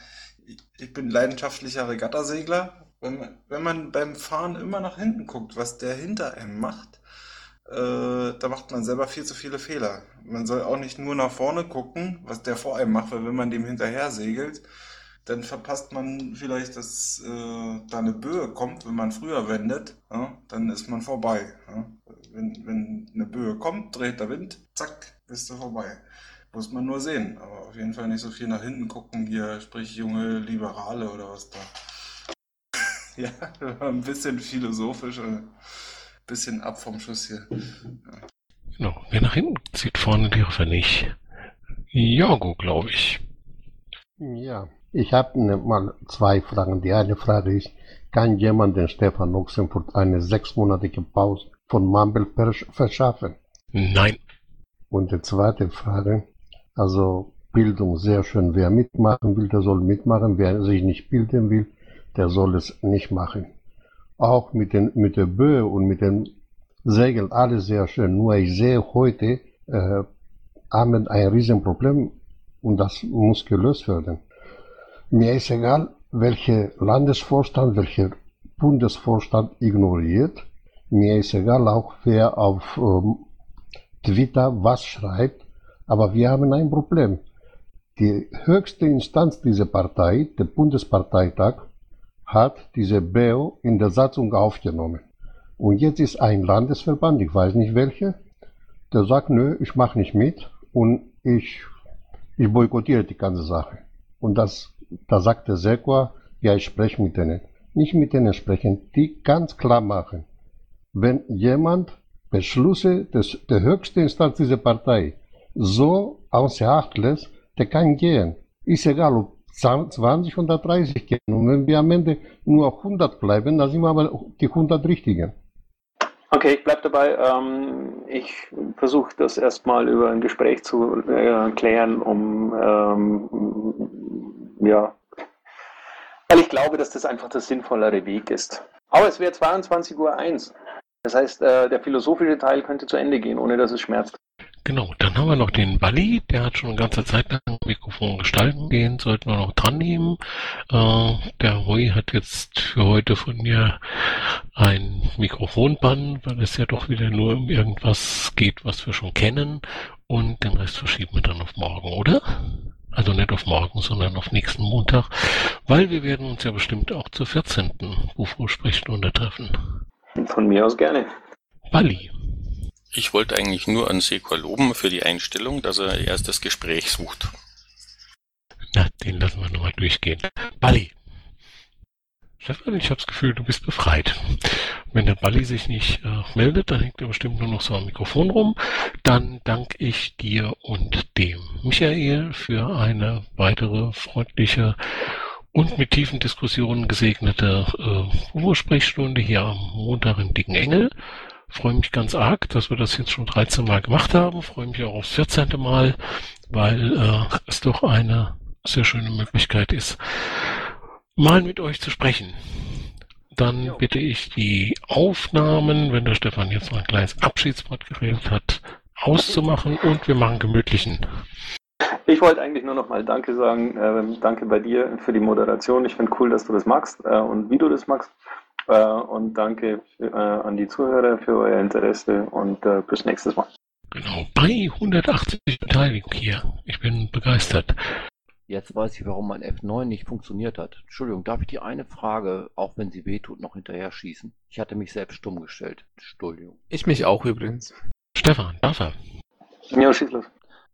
ich bin leidenschaftlicher Regattasegler, wenn man, wenn man beim Fahren immer nach hinten guckt, was der hinter einem macht, äh, da macht man selber viel zu viele Fehler. Man soll auch nicht nur nach vorne gucken, was der vor einem macht, weil wenn man dem hinterher segelt, dann verpasst man vielleicht, dass äh, da eine Böe kommt, wenn man früher wendet, ja, dann ist man vorbei. Ja. Wenn, wenn eine Böe kommt, dreht der Wind, zack, bist du vorbei. Muss man nur sehen, aber auf jeden Fall nicht so viel nach hinten gucken, hier sprich junge Liberale oder was da. ja, ein bisschen philosophisch, ein bisschen ab vom Schuss hier. Ja. Genau, wer nach hinten zieht, vorne die er nicht. Jago, glaube ich. Ja, ich habe ne, mal zwei Fragen. Die eine Frage ist, kann jemand den Stefan Oxenfurt eine sechsmonatige Pause von Mumble verschaffen? Nein. Und die zweite Frage, also Bildung sehr schön. Wer mitmachen will, der soll mitmachen. Wer sich nicht bilden will, der soll es nicht machen. Auch mit, den, mit der Böe und mit den Segeln, alles sehr schön. Nur ich sehe heute, äh, haben ein Riesenproblem und das muss gelöst werden. Mir ist egal, welcher Landesvorstand, welcher Bundesvorstand ignoriert. Mir ist egal auch, wer auf ähm, Twitter was schreibt. Aber wir haben ein Problem. Die höchste Instanz dieser Partei, der Bundesparteitag, hat diese BEO in der Satzung aufgenommen. Und jetzt ist ein Landesverband, ich weiß nicht welcher, der sagt, nö, ich mache nicht mit und ich, ich boykottiere die ganze Sache. Und das, da sagt der Sekwa, ja, ich spreche mit denen. Nicht mit denen sprechen, die ganz klar machen. Wenn jemand Beschlüsse der höchsten Instanz dieser Partei so außer Acht lässt, der kann gehen. Ist egal, ob 20 oder 30 gehen. Und wenn wir am Ende nur 100 bleiben, dann sind wir aber die 100 Richtigen. Okay, ich bleibe dabei. Ähm, ich versuche das erstmal über ein Gespräch zu äh, klären, um ähm, ja, weil ich glaube, dass das einfach der sinnvollere Weg ist. Aber es wäre 22.01 Uhr. Das heißt, äh, der philosophische Teil könnte zu Ende gehen, ohne dass es schmerzt. Genau, dann haben wir noch den Bali, der hat schon eine ganze Zeit lang Mikrofon gestalten gehen, sollten wir noch dran nehmen. Äh, der Roy hat jetzt für heute von mir ein Mikrofonbann, weil es ja doch wieder nur um irgendwas geht, was wir schon kennen. Und den Rest verschieben wir dann auf morgen, oder? Also nicht auf morgen, sondern auf nächsten Montag, weil wir werden uns ja bestimmt auch zur 14. UFO-Sprechstunde treffen. Von mir aus gerne. Bali. Ich wollte eigentlich nur an Sekor loben für die Einstellung, dass er erst das Gespräch sucht. Na, den lassen wir nochmal durchgehen. Bali. Stefan, ich habe das Gefühl, du bist befreit. Wenn der Bali sich nicht äh, meldet, dann hängt er bestimmt nur noch so am Mikrofon rum. Dann danke ich dir und dem Michael für eine weitere freundliche und mit tiefen Diskussionen gesegnete äh, Sprechstunde hier am Montag im Dicken Engel. Freue mich ganz arg, dass wir das jetzt schon 13 Mal gemacht haben. Freue mich auch aufs 14. Mal, weil äh, es doch eine sehr schöne Möglichkeit ist, mal mit euch zu sprechen. Dann bitte ich die Aufnahmen, wenn der Stefan jetzt mal ein kleines Abschiedswort geredet hat, auszumachen und wir machen gemütlichen. Ich wollte eigentlich nur noch mal Danke sagen. Äh, danke bei dir für die Moderation. Ich finde cool, dass du das magst äh, und wie du das magst. Äh, und danke für, äh, an die Zuhörer für euer Interesse und äh, bis nächstes Mal. Genau, bei 180 Beteiligung hier. Ich bin begeistert. Jetzt weiß ich, warum mein F9 nicht funktioniert hat. Entschuldigung, darf ich die eine Frage, auch wenn sie wehtut, noch hinterher schießen? Ich hatte mich selbst stumm gestellt. Entschuldigung. Ich mich auch übrigens. Stefan, darf er? Ja, schieß los.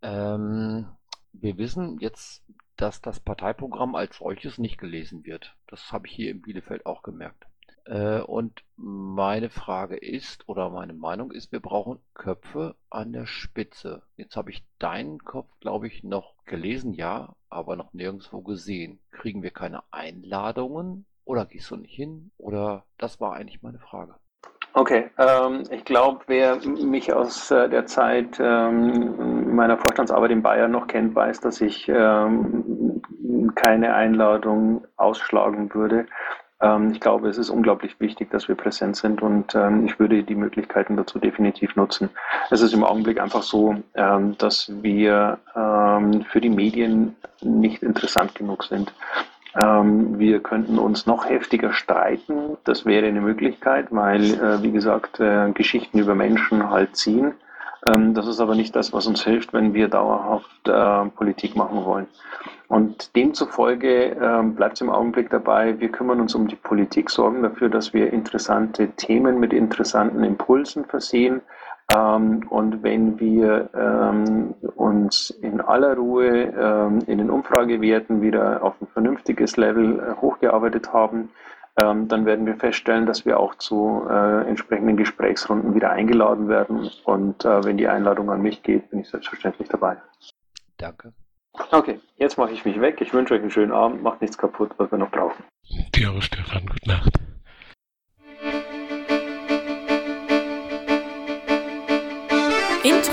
Ähm, wir wissen jetzt, dass das Parteiprogramm als solches nicht gelesen wird. Das habe ich hier in Bielefeld auch gemerkt. Äh, und meine Frage ist, oder meine Meinung ist, wir brauchen Köpfe an der Spitze. Jetzt habe ich deinen Kopf, glaube ich, noch gelesen, ja, aber noch nirgendwo gesehen. Kriegen wir keine Einladungen? Oder gehst du nicht hin? Oder das war eigentlich meine Frage. Okay, ähm, ich glaube, wer mich aus äh, der Zeit ähm, meiner Vorstandsarbeit in Bayern noch kennt, weiß, dass ich ähm, keine Einladung ausschlagen würde. Ähm, ich glaube, es ist unglaublich wichtig, dass wir präsent sind und ähm, ich würde die Möglichkeiten dazu definitiv nutzen. Es ist im Augenblick einfach so, ähm, dass wir für die Medien nicht interessant genug sind. Ähm, wir könnten uns noch heftiger streiten. Das wäre eine Möglichkeit, weil, äh, wie gesagt, äh, Geschichten über Menschen halt ziehen. Ähm, das ist aber nicht das, was uns hilft, wenn wir dauerhaft äh, Politik machen wollen. Und demzufolge äh, bleibt es im Augenblick dabei, wir kümmern uns um die Politik, sorgen dafür, dass wir interessante Themen mit interessanten Impulsen versehen. Ähm, und wenn wir ähm, uns in aller Ruhe ähm, in den Umfragewerten wieder auf ein vernünftiges Level äh, hochgearbeitet haben, dann werden wir feststellen, dass wir auch zu äh, entsprechenden Gesprächsrunden wieder eingeladen werden. Und äh, wenn die Einladung an mich geht, bin ich selbstverständlich dabei. Danke. Okay, jetzt mache ich mich weg. Ich wünsche euch einen schönen Abend. Macht nichts kaputt, was wir noch brauchen. Dir, Stefan. Gute Nacht.